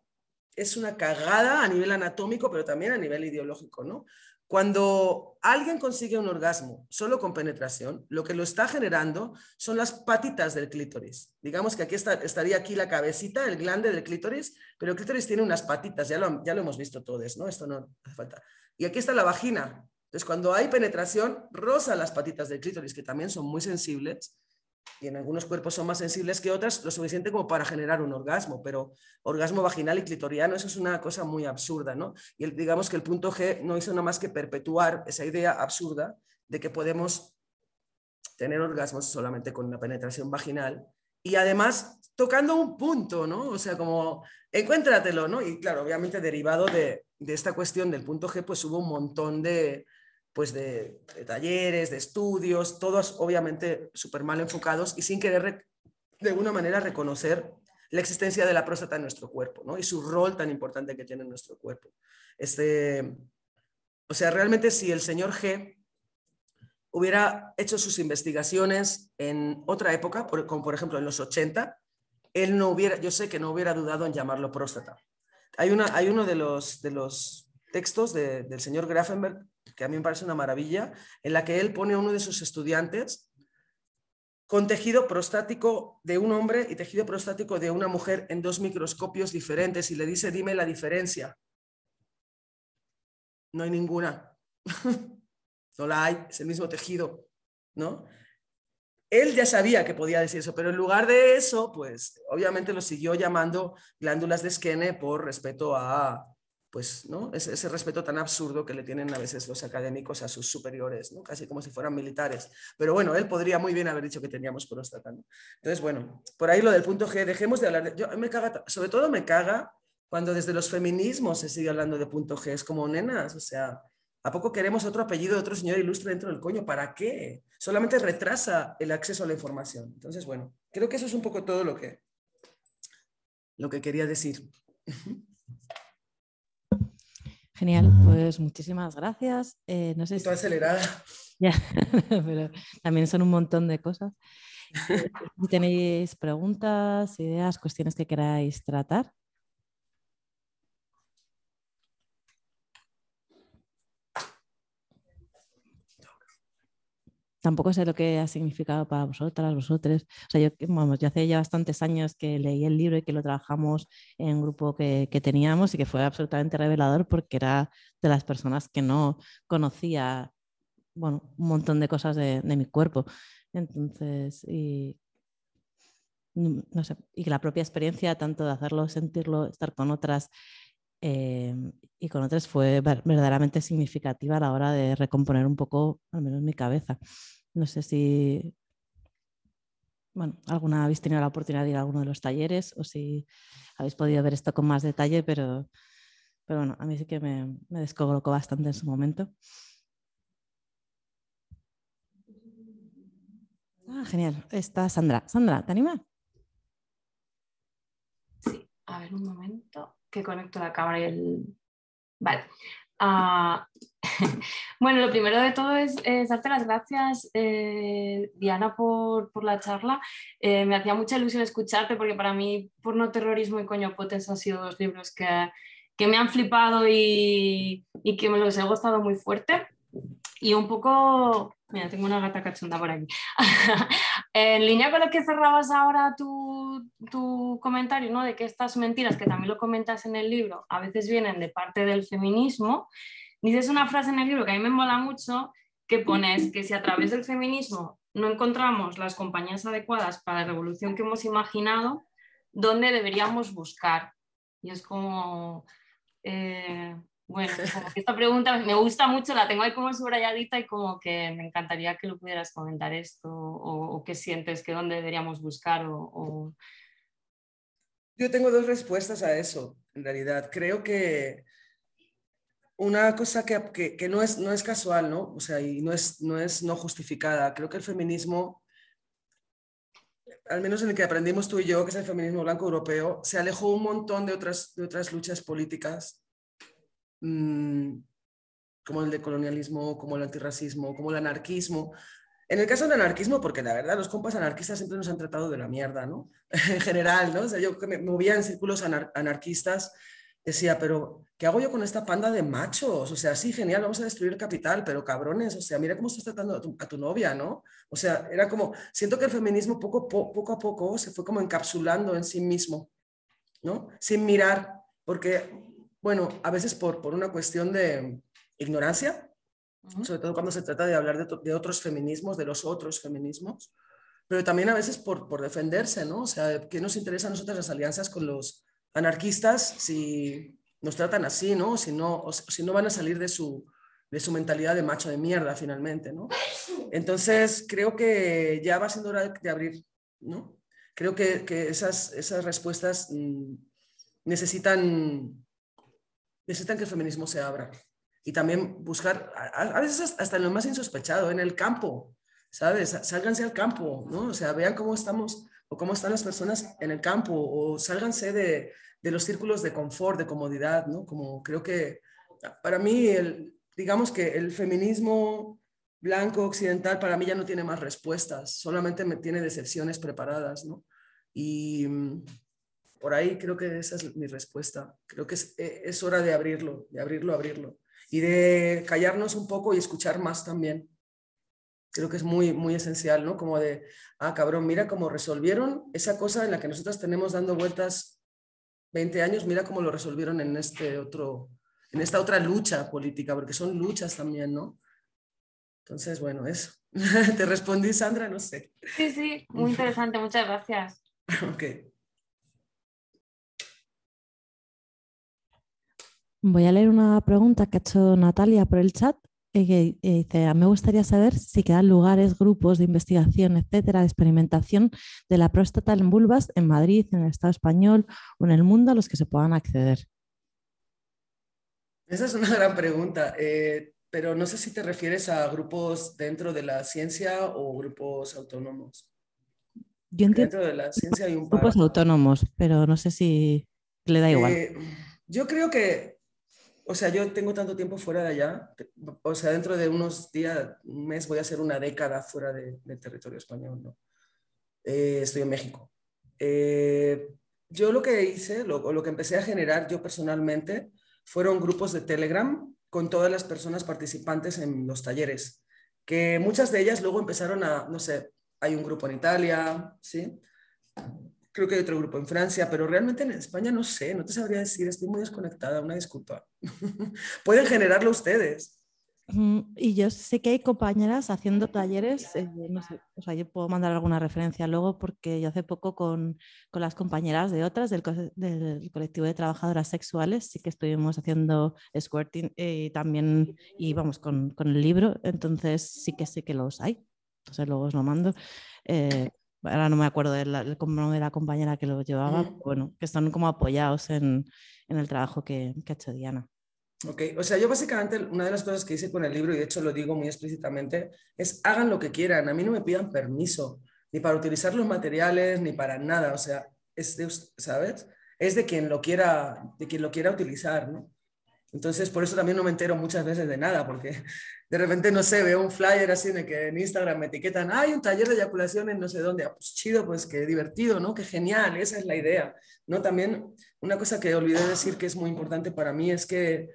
es una cagada a nivel anatómico, pero también a nivel ideológico, ¿no? Cuando alguien consigue un orgasmo solo con penetración, lo que lo está generando son las patitas del clítoris. Digamos que aquí está, estaría aquí la cabecita, el glande del clítoris, pero el clítoris tiene unas patitas, ya lo, ya lo hemos visto todos, ¿no? Esto no hace falta. Y aquí está la vagina. Entonces, cuando hay penetración, roza las patitas del clítoris, que también son muy sensibles, y en algunos cuerpos son más sensibles que otras, lo suficiente como para generar un orgasmo, pero orgasmo vaginal y clitoriano, eso es una cosa muy absurda, ¿no? Y digamos que el punto G no hizo nada más que perpetuar esa idea absurda de que podemos tener orgasmos solamente con una penetración vaginal y además tocando un punto, ¿no? O sea, como encuéntratelo, ¿no? Y claro, obviamente derivado de, esta cuestión del punto G, pues hubo un montón de, pues de, talleres, de estudios, todos obviamente súper mal enfocados y sin querer de alguna manera reconocer la existencia de la próstata en nuestro cuerpo, ¿no? Y su rol tan importante que tiene en nuestro cuerpo. Este, o sea, realmente si el señor G hubiera hecho sus investigaciones en otra época, como por ejemplo en los 80, él no hubiera, yo sé que no hubiera dudado en llamarlo próstata. Hay, una, hay uno de los, de los textos del señor Grafenberg, que a mí me parece una maravilla, en la que él pone a uno de sus estudiantes con tejido prostático de un hombre y tejido prostático de una mujer en dos microscopios diferentes y le dice, dime la diferencia. No hay ninguna. no la hay, es el mismo tejido, ¿no? Él ya sabía que podía decir eso, pero en lugar de eso, pues obviamente lo siguió llamando glándulas de Skene por respeto a, pues, ¿no? Ese, respeto tan absurdo que le tienen a veces los académicos a sus superiores. Casi como si fueran militares. Pero bueno, él podría muy bien haber dicho que teníamos próstata, ¿no? Entonces, bueno, por ahí lo del punto G, dejemos de hablar, de, yo, me caga, sobre todo me caga cuando desde los feminismos se sigue hablando de punto G, es como nenas, o sea, ¿a poco queremos otro apellido de otro señor ilustre dentro del coño? ¿Para qué? Solamente retrasa el acceso a la información. Entonces, bueno, creo que eso es un poco todo lo que, lo que quería decir. Genial, pues muchísimas gracias. Eh, no sé si... acelerada. Ya, pero también son un montón de cosas. Eh, si tenéis preguntas, ideas, cuestiones que queráis tratar. Tampoco sé lo que ha significado para vosotras, vosotros. O sea, yo, vamos, yo hace ya bastantes años que leí el libro y que lo trabajamos en un grupo que, teníamos y que fue absolutamente revelador porque era de las personas que no conocía, bueno, un montón de cosas de, mi cuerpo. Entonces, y, no sé, y que la propia experiencia, tanto de hacerlo, sentirlo, estar con otras eh, y con otras fue verdaderamente significativa a la hora de recomponer un poco, al menos mi cabeza. No sé si, bueno, alguna habéis tenido la oportunidad de ir a alguno de los talleres o si habéis podido ver esto con más detalle, pero, pero bueno, a mí sí que me, me descolocó bastante en su momento. Ah, genial. Está Sandra. Sandra, ¿te animas? Sí, a ver un momento que conecto la cámara y el... Vale. Ah, bueno, lo primero de todo es, darte las gracias, eh, Diana, por, la charla. Eh, me hacía mucha ilusión escucharte porque para mí Porno, Terrorismo y Coño Potens han sido dos libros que, me han flipado y, y, que me los he gustado muy fuerte. Y un poco, mira, tengo una gata cachonda por aquí. en línea con lo que cerrabas ahora tu, tu, comentario, ¿no? De que estas mentiras, que también lo comentas en el libro, a veces vienen de parte del feminismo. Dices una frase en el libro que a mí me mola mucho, que pones que si a través del feminismo no encontramos las compañías adecuadas para la revolución que hemos imaginado, ¿dónde deberíamos buscar? Y es como, eh, bueno, como que esta pregunta me gusta mucho, la tengo ahí como subrayadita y como que me encantaría que lo pudieras comentar esto o, qué sientes, que dónde deberíamos buscar o, Yo tengo dos respuestas a eso, en realidad. Creo que una cosa que, que, no, es, no es casual, ¿no? O sea, y no es, no es no justificada. Creo que el feminismo, al menos en el que aprendimos tú y yo, que es el feminismo blanco europeo, se alejó un montón de otras, de otras luchas políticas Mm, como el de colonialismo, como el antirracismo, como el anarquismo. En el caso del anarquismo, porque la verdad los compas anarquistas siempre nos han tratado de la mierda, ¿no? en general, ¿no? O sea, yo me movía en círculos anarquistas, decía, pero ¿qué hago yo con esta panda de machos? O sea, sí, genial, vamos a destruir el capital, pero cabrones, o sea, mira cómo estás tratando a tu, novia, ¿no? O sea, era como, siento que el feminismo poco, poco a poco se fue como encapsulando en sí mismo, ¿no? Sin mirar, porque bueno, a veces por, por una cuestión de ignorancia, sobre todo cuando se trata de hablar de, de, otros feminismos, de los otros feminismos, pero también a veces por, por defenderse, ¿no? O sea, ¿qué nos interesa a nosotros las alianzas con los anarquistas si nos tratan así, ¿no? Si no, o si no van a salir de su, de su mentalidad de macho de mierda finalmente, ¿no? Entonces, creo que ya va siendo hora de abrir, ¿no? Creo que, que esas, esas respuestas mm, necesitan necesitan que el feminismo se abra. Y también buscar, a, veces hasta lo más insospechado, en el campo, ¿sabes? Sálganse al campo, ¿no? O sea, vean cómo estamos o cómo están las personas en el campo o sálganse de, de los círculos de confort, de comodidad, ¿no? Como creo que para mí, el, digamos que el feminismo blanco occidental para mí ya no tiene más respuestas, solamente me tiene decepciones preparadas, ¿no? Y, por ahí creo que esa es mi respuesta. Creo que es, eh, es, hora de abrirlo, de abrirlo, abrirlo. Y de callarnos un poco y escuchar más también. Creo que es muy, muy esencial, ¿no? Como de, ah, cabrón, mira cómo resolvieron esa cosa en la que nosotros tenemos dando vueltas 20 años, mira cómo lo resolvieron en este otro, en esta otra lucha política, porque son luchas también, ¿no? Entonces, bueno, eso. ¿Te respondí, Sandra? No sé. Sí, sí, muy interesante, muchas gracias. ok. Voy a leer una pregunta que ha hecho Natalia por el chat. eh, que eh, dice, me gustaría saber si quedan lugares, grupos de investigación, etcétera, de experimentación de la próstata en vulvas en Madrid, en el Estado español o en el mundo a los que se puedan acceder. Esa es una gran pregunta, eh, pero no sé si te refieres a grupos dentro de la ciencia o grupos autónomos. Yo entiendo Dentro de la ciencia hay un par. grupos autónomos, pero no sé si le da igual. Eh, yo creo que, o sea, yo tengo tanto tiempo fuera de allá, o sea, dentro de unos días, un mes, voy a hacer una década fuera de- del territorio español, ¿no? Eh, estoy en México. Eh, yo lo que hice, lo, lo que empecé a generar yo personalmente, fueron grupos de Telegram con todas las personas participantes en los talleres, que muchas de ellas luego empezaron a, no sé, hay un grupo en Italia, ¿sí? Creo que hay otro grupo en Francia, pero realmente en España no sé, no te sabría decir, estoy muy desconectada, una disculpa. Pueden generarlo ustedes. Y yo sé que hay compañeras haciendo talleres, eh, no sé, o sea, yo puedo mandar alguna referencia luego porque yo hace poco con, con las compañeras de otras del, del colectivo de trabajadoras sexuales sí que estuvimos haciendo squirting eh, también y vamos con, con el libro, entonces sí que sé que los hay, entonces luego os lo mando. Eh, ahora no me acuerdo de del nombre de la compañera que lo llevaba, Mm. pero bueno, que están como apoyados en, en el trabajo que, que ha hecho Diana. Ok, o sea, yo básicamente una de las cosas que hice con el libro, y de hecho lo digo muy explícitamente, es hagan lo que quieran, a mí no me pidan permiso, ni para utilizar los materiales, ni para nada, o sea, es de, ¿sabes? Es de quien lo quiera, de quien lo quiera utilizar, ¿no? Entonces, por eso también no me entero muchas veces de nada, porque de repente, no sé, veo un flyer así de que en Instagram me etiquetan, hay un taller de eyaculación en no sé dónde, Ah, pues chido, pues qué divertido, ¿no? Qué genial, esa es la idea, ¿no? También una cosa que olvidé decir que es muy importante para mí es que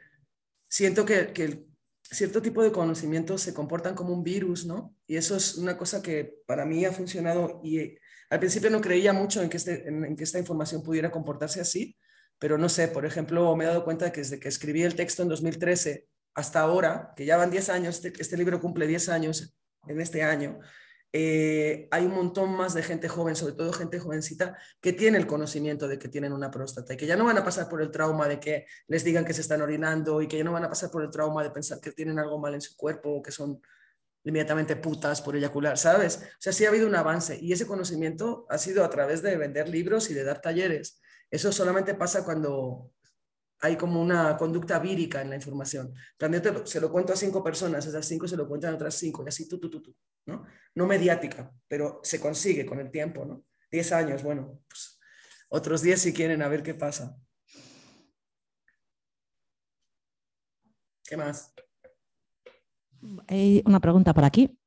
siento que, que el- cierto tipo de conocimientos se comportan como un virus, ¿no? Y eso es una cosa que para mí ha funcionado y al principio no creía mucho en que, este, en, en que esta información pudiera comportarse así, pero no sé, por ejemplo, me he dado cuenta de que desde que escribí el texto en 2013 hasta ahora, que ya van 10 años, este, este libro cumple 10 años en este año, eh, hay un montón más de gente joven, sobre todo gente jovencita, que tiene el conocimiento de que tienen una próstata y que ya no van a pasar por el trauma de que les digan que se están orinando y que ya no van a pasar por el trauma de pensar que tienen algo mal en su cuerpo o que son inmediatamente putas por eyacular, ¿sabes? O sea, sí ha habido un avance y ese conocimiento ha sido a través de vender libros y de dar talleres. Eso solamente pasa cuando hay como una conducta vírica en la información. También te se lo cuento a cinco personas, esas cinco se lo cuentan a otras cinco, y así tú, tú, tú, tú, ¿no? No mediática, pero se consigue con el tiempo, ¿no? Diez años, bueno, pues otros diez si quieren, a ver qué pasa. ¿Qué más? Hay una pregunta por aquí.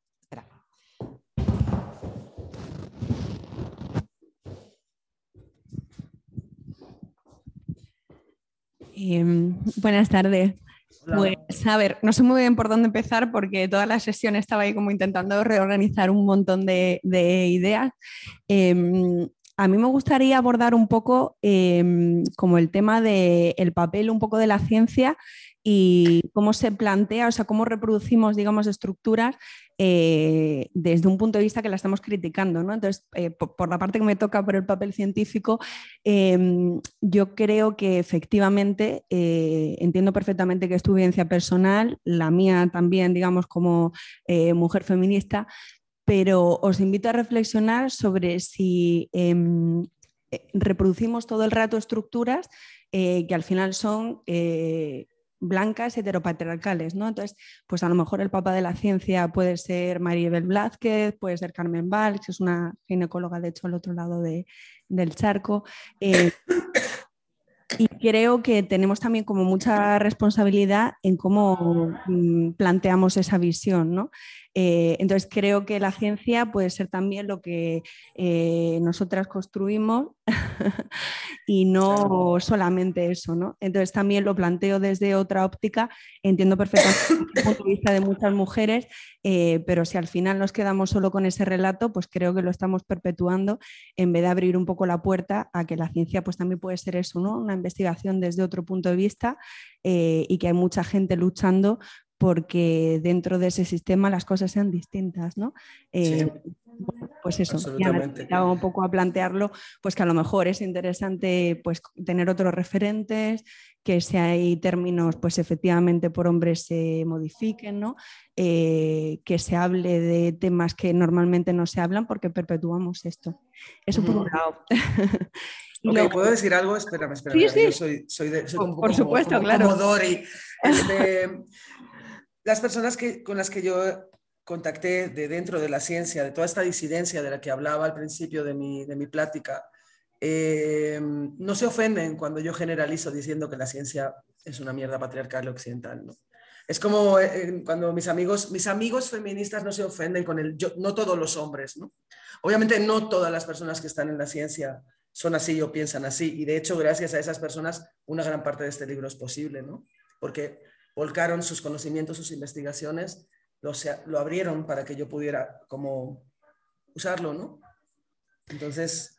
Em, buenas tardes. Hola. Pues a ver, no sé muy bien por dónde empezar porque toda la sesión estaba ahí como intentando reorganizar un montón de, de ideas. Em, a mí me gustaría abordar un poco em, como el tema del papel un poco de la ciencia y cómo se plantea, o sea, cómo reproducimos, digamos, estructuras eh, desde un punto de vista que la estamos criticando. ¿no? Entonces, eh, por, la parte que me toca por el papel científico, eh, yo creo que efectivamente eh, entiendo perfectamente que es tu vivencia personal, la mía también, digamos, como mujer feminista, pero os invito a reflexionar sobre si em, reproducimos todo el rato estructuras que al final son blancas heteropatriarcales, ¿no? Entonces, pues a lo mejor el papá de la ciencia puede ser Maribel Blázquez, puede ser Carmen Valls, que es una ginecóloga, de hecho, al otro lado de- del charco. eh, y creo que tenemos también como mucha responsabilidad en cómo mm, planteamos esa visión, ¿no? Eh, entonces creo que la ciencia puede ser también lo que eh, nosotras construimos y no solamente eso, ¿no? Entonces también lo planteo desde otra óptica, entiendo perfectamente el punto de vista de muchas mujeres, eh, pero si al final nos quedamos solo con ese relato, pues creo que lo estamos perpetuando en vez de abrir un poco la puerta a que la ciencia pues también puede ser eso, ¿no? Una investigación desde otro punto de vista eh, y que hay mucha gente luchando porque dentro de ese sistema las cosas sean distintas, ¿no? Eh, bueno, pues eso, ya un poco a plantearlo, pues que a lo mejor es interesante pues tener otros referentes, que si hay términos, pues efectivamente por hombres se modifiquen, ¿no? Eh, que se hable de temas que normalmente no se hablan porque perpetuamos esto. Eso por un lado. ¿puedo decir algo? Espérame, espérame. Sí, sí. Yo soy, soy, de, por, supuesto, claro. Dori. Este, las personas que, con las que yo contacté de dentro de la ciencia, de toda esta disidencia de la que hablaba al principio de mi, de mi plática, eh, no se ofenden cuando yo generalizo diciendo que la ciencia es una mierda patriarcal occidental. ¿no? Es como eh, cuando mis amigos, mis amigos feministas no se ofenden con el yo, no todos los hombres. ¿no? Obviamente no todas las personas que están en la ciencia son así o piensan así. Y de hecho, gracias a esas personas, una gran parte de este libro es posible, ¿no? Porque volcaron sus conocimientos, sus investigaciones, lo, lo abrieron para que yo pudiera como usarlo, ¿no? Entonces,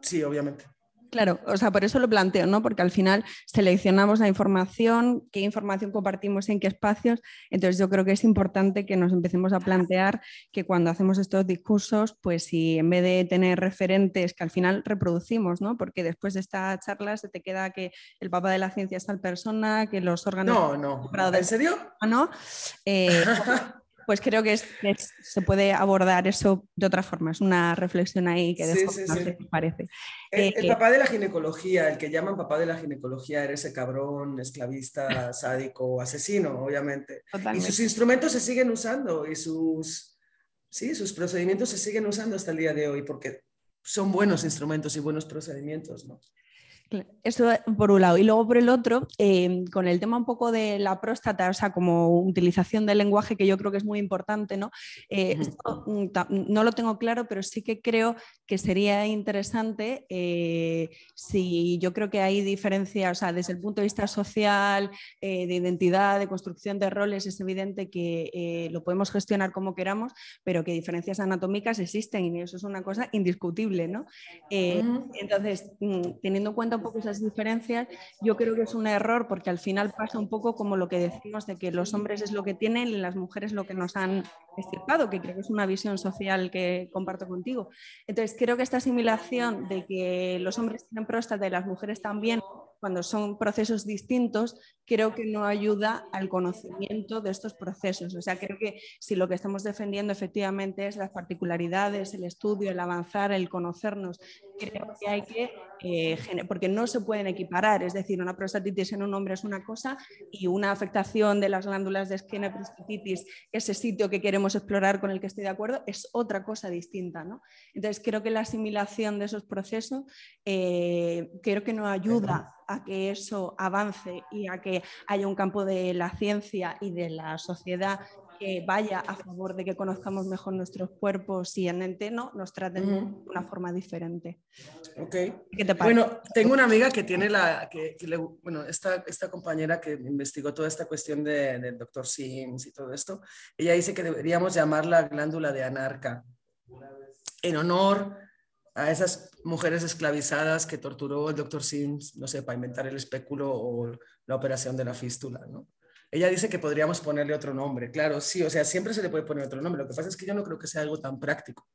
Sí, obviamente. Claro, o sea, por eso lo planteo, ¿no? Porque al final seleccionamos la información, qué información compartimos en qué espacios. Entonces yo creo que es importante que nos empecemos a plantear que cuando hacemos estos discursos, pues si en vez de tener referentes que al final reproducimos, ¿no? Porque después de esta charla se te queda que el papá de la ciencia es tal persona, que los órganos... No, no. ¿En serio? ¿no? Eh, pues creo que, se puede abordar eso de otra forma. Es una reflexión ahí que dejo, sí, parece. El, eh, papá de la ginecología, el que llaman papá de la ginecología, era ese cabrón, esclavista, sádico, asesino, obviamente. Y sus instrumentos se siguen usando y sus, sí, sus procedimientos se siguen usando hasta el día de hoy porque son buenos instrumentos y buenos procedimientos, ¿no? Eso por un lado. Y luego por el otro, em, con el tema un poco de la próstata, o sea, como utilización del lenguaje que yo creo que es muy importante, ¿no? Eh, mm, no lo tengo claro, pero sí que creo que sería interesante eh, si yo creo que hay diferencias, o sea, desde el punto de vista social, eh, de identidad, de construcción de roles, es evidente que lo podemos gestionar como queramos, pero que diferencias anatómicas existen y eso es una cosa indiscutible, ¿no? Entonces, mm, teniendo en cuenta un poco esas diferencias, yo creo que es un error porque al final pasa un poco como lo que decimos de que los hombres es lo que tienen y las mujeres lo que nos han estirpado, que creo que es una visión social que comparto contigo. Entonces, creo que esta asimilación de que los hombres tienen próstata y las mujeres también cuando son procesos distintos, creo que no ayuda al conocimiento de estos procesos. O sea, creo que si lo que estamos defendiendo efectivamente es las particularidades, el estudio, el avanzar, el conocernos, creo que hay que, eh, porque no se pueden equiparar, es decir, una prostatitis en un hombre es una cosa y una afectación de las glándulas de esquina prostatitis, ese sitio que queremos explorar con el que estoy de acuerdo, es otra cosa distinta. ¿no? Entonces, creo que la asimilación de esos procesos eh, creo que no ayuda a que eso avance y a que haya un campo de la ciencia y de la sociedad que vaya a favor de que conozcamos mejor nuestros cuerpos y en ente no nos traten de una forma diferente. Ok. Bueno, tengo una amiga que tiene la, que, bueno, esta, esta compañera que investigó toda esta cuestión de, del doctor Sims y todo esto, ella dice que deberíamos llamarla glándula de anarca en honor a esas mujeres esclavizadas que torturó el doctor Sims, no sé, para inventar el espéculo o la operación de la fístula, ¿no? Ella dice que podríamos ponerle otro nombre, claro, sí, o sea, siempre se le puede poner otro nombre, lo que pasa es que yo no creo que sea algo tan práctico.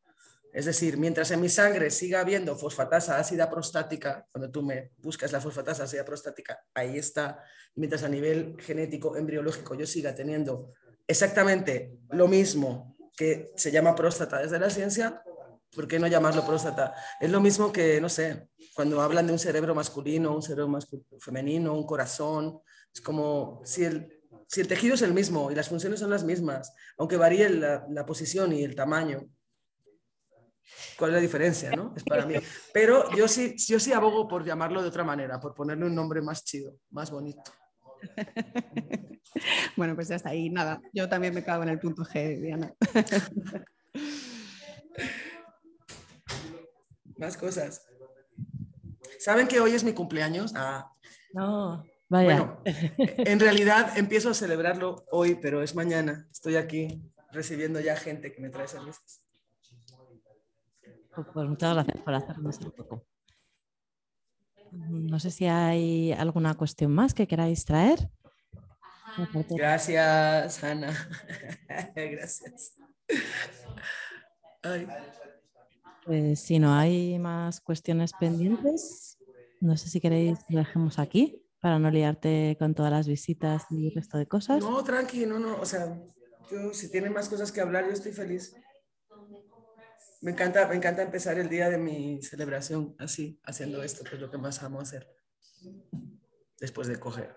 Es decir, mientras en mi sangre siga habiendo fosfatasa ácida prostática, cuando tú me buscas la fosfatasa ácida prostática, ahí está, mientras a nivel genético, embriológico, yo siga teniendo exactamente lo mismo que se llama próstata desde la ciencia, ¿por qué no llamarlo próstata? Es lo mismo que, no sé, cuando hablan de un cerebro masculino, un cerebro femenino, un corazón, es como si el, si el tejido es el mismo y las funciones son las mismas, aunque varíe la, la posición y el tamaño, ¿Cuál es la diferencia? ¿no? Es para mí. Pero yo sí, yo sí abogo por llamarlo de otra manera, por ponerle un nombre más chido, más bonito. Bueno, pues ya está ahí. Nada, yo también me cago en el punto G, Diana. Más cosas. ¿Saben que hoy es mi cumpleaños? Ah. No, vaya. Bueno, en realidad empiezo a celebrarlo hoy, pero es mañana. Estoy aquí recibiendo ya gente que me trae cervezas. Pues, pues muchas gracias por hacernos un poco. No sé si hay alguna cuestión más que queráis traer. Gracias, Ana. Gracias. Ay. Pues si no hay más cuestiones pendientes, no sé si queréis que lo dejemos aquí para no liarte con todas las visitas y el resto de cosas. No, tranqui, no, no, o sea, yo si tienen más cosas que hablar, yo estoy feliz. Me encanta, me encanta empezar el día de mi celebración así, haciendo esto, que es lo que más amo hacer. Después de coger.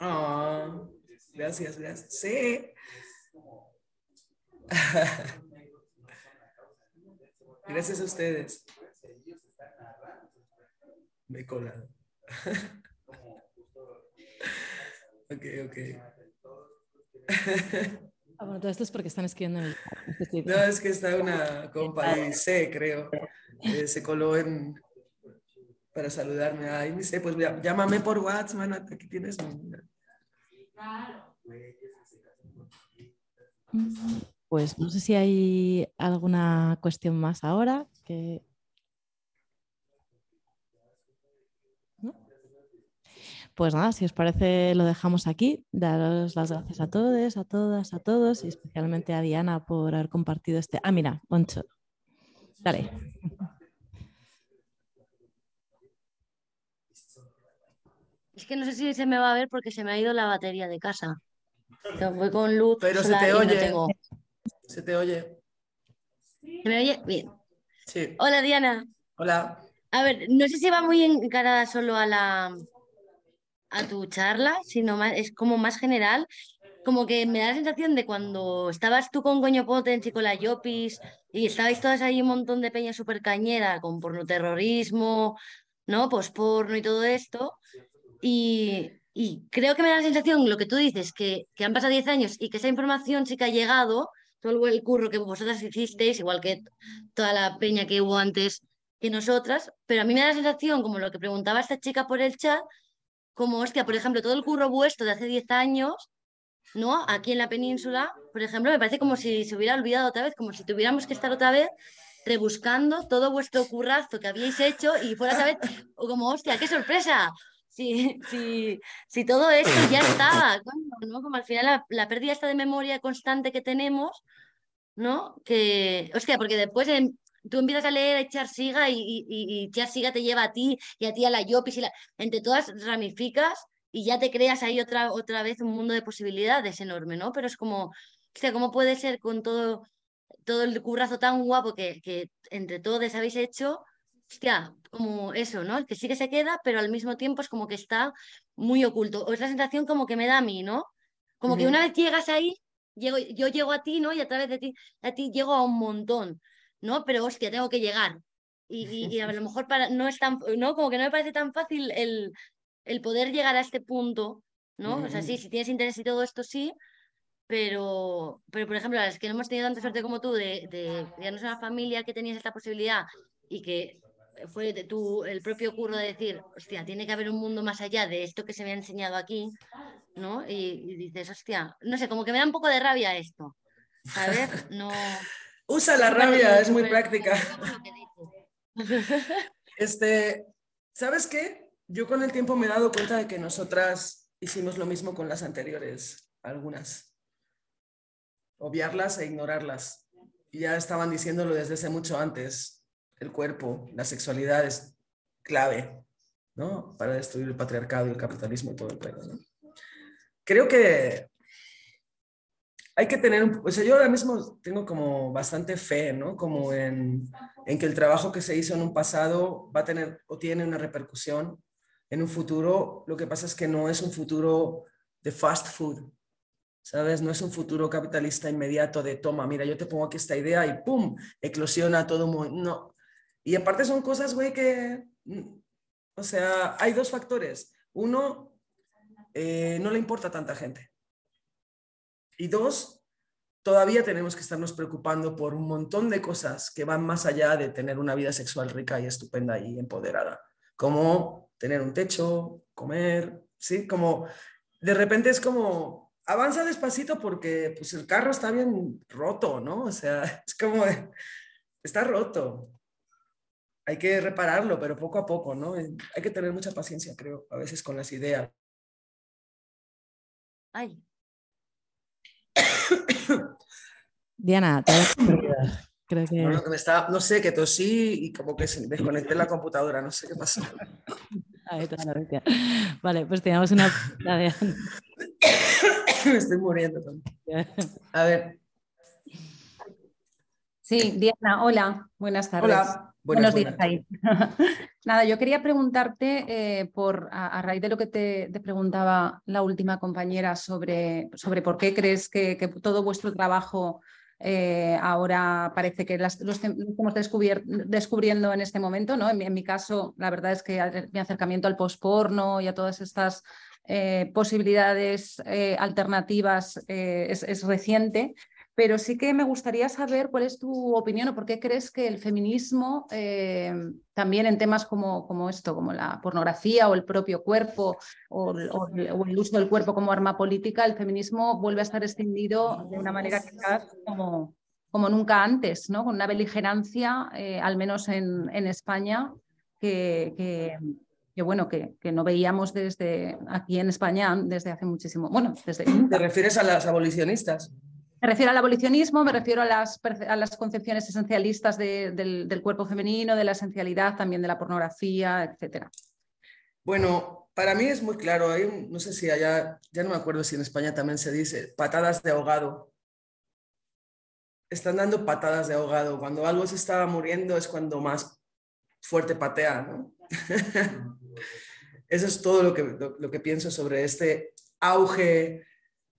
Oh, gracias, gracias. Sí. Gracias a ustedes. Me he colado. ok, ok. Ah, bueno, todo esto es porque están escribiendo en el No, es que está una compa ahí, C, creo. Eh, se coló en para saludarme. Ay, sé, pues llámame por WhatsApp, man, aquí tienes mi... Pues no sé si hay alguna cuestión más ahora que... Pues nada, si os parece lo dejamos aquí. Daros las gracias a todos, a todas, a todos y especialmente a Diana por haber compartido este... Ah, mira, Poncho. Dale. Es que no sé si se me va a ver porque se me ha ido la batería de casa. Voy con luz. Pero se te oye. Se te oye. ¿Se me oye? Bien. Sí. Hola, Diana. Hola. A ver, no sé si va muy encarada solo a la a tu charla, sino más, es como más general. Como que me da la sensación de cuando estabas tú con Goño Potens y con la Yopis y estabais todas ahí un montón de peña súper cañera con pornoterrorismo, ¿no? Posporno y todo esto. Y, y, creo que me da la sensación, lo que tú dices, que, que han pasado 10 años y que esa información sí que ha llegado, todo el curro que vosotras hicisteis, igual que toda la peña que hubo antes que nosotras, pero a mí me da la sensación, como lo que preguntaba esta chica por el chat, como, hostia, por ejemplo, todo el curro vuestro de hace 10 años, ¿no? Aquí en la península, por ejemplo, me parece como si se hubiera olvidado otra vez, como si tuviéramos que estar otra vez rebuscando todo vuestro currazo que habíais hecho y fuera otra vez, como, hostia, qué sorpresa, si, si, si todo esto ya estaba, ¿no? Como al final la, pérdida esta de memoria constante que tenemos, ¿no? Que, hostia, porque después tú empiezas a leer a echar siga y, y, y, echar siga te lleva a ti y a ti a la Yopis y la, entre todas ramificas y ya te creas ahí otra, otra vez un mundo de posibilidades enorme, ¿no? Pero es como, hostia, ¿cómo puede ser con todo, todo el currazo tan guapo que, que entre todos habéis hecho? Hostia, como eso, ¿no? Que sí que se queda, pero al mismo tiempo es como que está muy oculto. O es la sensación como que me da a mí, ¿no? Como que una vez llegas ahí, llego, yo llego a ti, ¿no? Y a través de ti, a ti llego a un montón, ¿no? Pero hostia, tengo que llegar. Y, y, a lo mejor para, no es tan, ¿no? Como que no me parece tan fácil el, el poder llegar a este punto, ¿no? O sea, sí, si tienes interés y todo esto, sí, pero, pero por ejemplo, las que no hemos tenido tanta suerte como tú de, de es una familia que tenías esta posibilidad y que fue de tu, el propio curro de decir, hostia, tiene que haber un mundo más allá de esto que se me ha enseñado aquí, ¿no? Y, dices, hostia, no sé, como que me da un poco de rabia esto. A ver, no. Usa la rabia, es muy práctica. este, ¿sabes qué? Yo con el tiempo me he dado cuenta de que nosotras hicimos lo mismo con las anteriores, algunas. Obviarlas e ignorarlas. Y ya estaban diciéndolo desde hace mucho antes el cuerpo, la sexualidad es clave, ¿no? Para destruir el patriarcado y el capitalismo y todo el país, ¿no? Creo que hay que tener, un, o sea, yo ahora mismo tengo como bastante fe, ¿no? Como en, en que el trabajo que se hizo en un pasado va a tener o tiene una repercusión en un futuro. Lo que pasa es que no es un futuro de fast food, ¿sabes? No es un futuro capitalista inmediato de toma, mira, yo te pongo aquí esta idea y ¡pum! eclosiona todo. No, y aparte son cosas, güey, que, mm, o sea, hay dos factores. Uno, eh, no le importa a tanta gente. Y dos, todavía tenemos que estarnos preocupando por un montón de cosas que van más allá de tener una vida sexual rica y estupenda y empoderada, como tener un techo, comer, ¿sí? Como de repente es como avanza despacito porque pues el carro está bien roto, ¿no? O sea, es como está roto hay que repararlo, pero poco a poco, ¿no? Hay que tener mucha paciencia, creo, a veces con las ideas. Ay, Diana, te Creo que... No, me estaba, no sé, que tosí y como que se desconecté la computadora, no sé qué pasó. Vale, pues teníamos una... me estoy muriendo. A ver. Sí, Diana, hola, buenas tardes. Hola, buenos días. Nada, yo quería preguntarte, eh, por, a, raíz de lo que te, preguntaba la última compañera sobre, sobre por qué crees que, que todo vuestro trabajo eh, ahora parece que las, los estamos descubriendo en este momento. ¿no? En, mi caso, la verdad es que mi acercamiento al postporno y a todas estas eh, posibilidades alternativas es, es, reciente pero sí que me gustaría saber cuál es tu opinión o por qué crees que el feminismo, eh, también en temas como, como, esto, como la pornografía o el propio cuerpo o, el uso del cuerpo como arma política, el feminismo vuelve a estar extendido de una manera quizás como, como nunca antes, ¿no? con una beligerancia, eh, al menos en, en España, que, que, bueno, que, que, no veíamos desde aquí en España desde hace muchísimo. Bueno, desde. ¿Te refieres a las abolicionistas? Me refiero al abolicionismo, me refiero a las, a las concepciones esencialistas del, cuerpo femenino, de la esencialidad, también de la pornografía, etc. Bueno, para mí es muy claro, no sé si allá, ya no me acuerdo si en España también se dice, patadas de ahogado. Están dando patadas de ahogado. Cuando algo se estaba muriendo es cuando más fuerte patea, ¿no? Eso es todo lo que, lo que pienso sobre este auge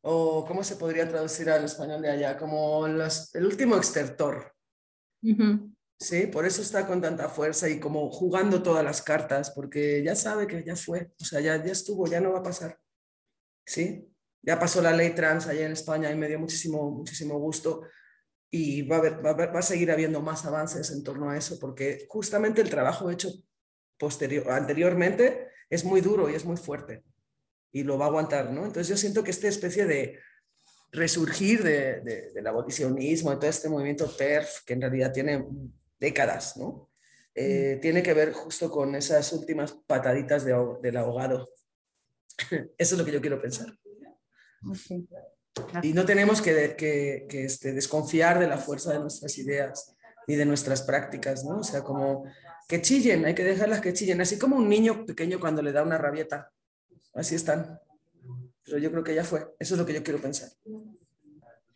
o cómo se podría traducir al español de allá, como el último extertor. Sí, por eso está con tanta fuerza y como jugando todas las cartas, porque ya sabe que ya fue, o sea, ya, ya estuvo, ya no va a pasar. Sí, ya pasó la ley trans allá en España y me dio muchísimo, muchísimo gusto y va a, va, va a seguir habiendo más avances en torno a eso, porque justamente el trabajo hecho posterior, anteriormente es muy duro y es muy fuerte y lo va a aguantar, ¿no? Entonces yo siento que esta especie de resurgir de, del abolicionismo, de todo este movimiento TERF, que en realidad tiene décadas, ¿no? Eh, mm. tiene que ver justo con esas últimas pataditas de, del ahogado. Eso es lo que yo quiero pensar. Y no tenemos que, que, que este, desconfiar de la fuerza de nuestras ideas ni de nuestras prácticas, ¿no? O sea, como que chillen, hay que dejarlas que chillen, así como un niño pequeño cuando le da una rabieta así están. Pero yo creo que ya fue. Eso es lo que yo quiero pensar.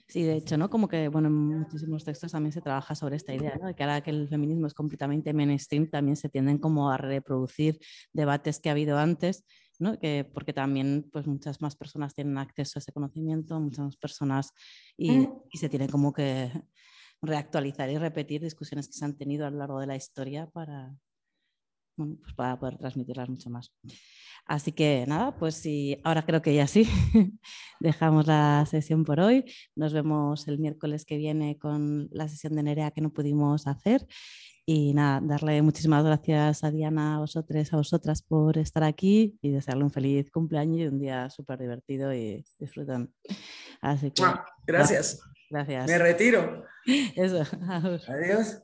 Sí, de hecho, ¿no? Como que, bueno, en muchísimos textos también se trabaja sobre esta idea, ¿no? De que ahora que el feminismo es completamente mainstream, también se tienden como a reproducir debates que ha habido antes, ¿no? Que, porque también, pues, muchas más personas tienen acceso a ese conocimiento, muchas más personas, y, mm. y se tiene como que reactualizar y repetir discusiones que se han tenido a lo largo de la historia para, bueno, pues para poder transmitirlas mucho más. Así que nada, pues sí, ahora creo que ya sí, dejamos la sesión por hoy. Nos vemos el miércoles que viene con la sesión de Nerea que no pudimos hacer. Y nada, darle muchísimas gracias a Diana, a vosotros, a vosotras por estar aquí y desearle un feliz cumpleaños y un día súper divertido y disfrutan. Así que. Gracias. Gracias. Me retiro. Eso. Adiós.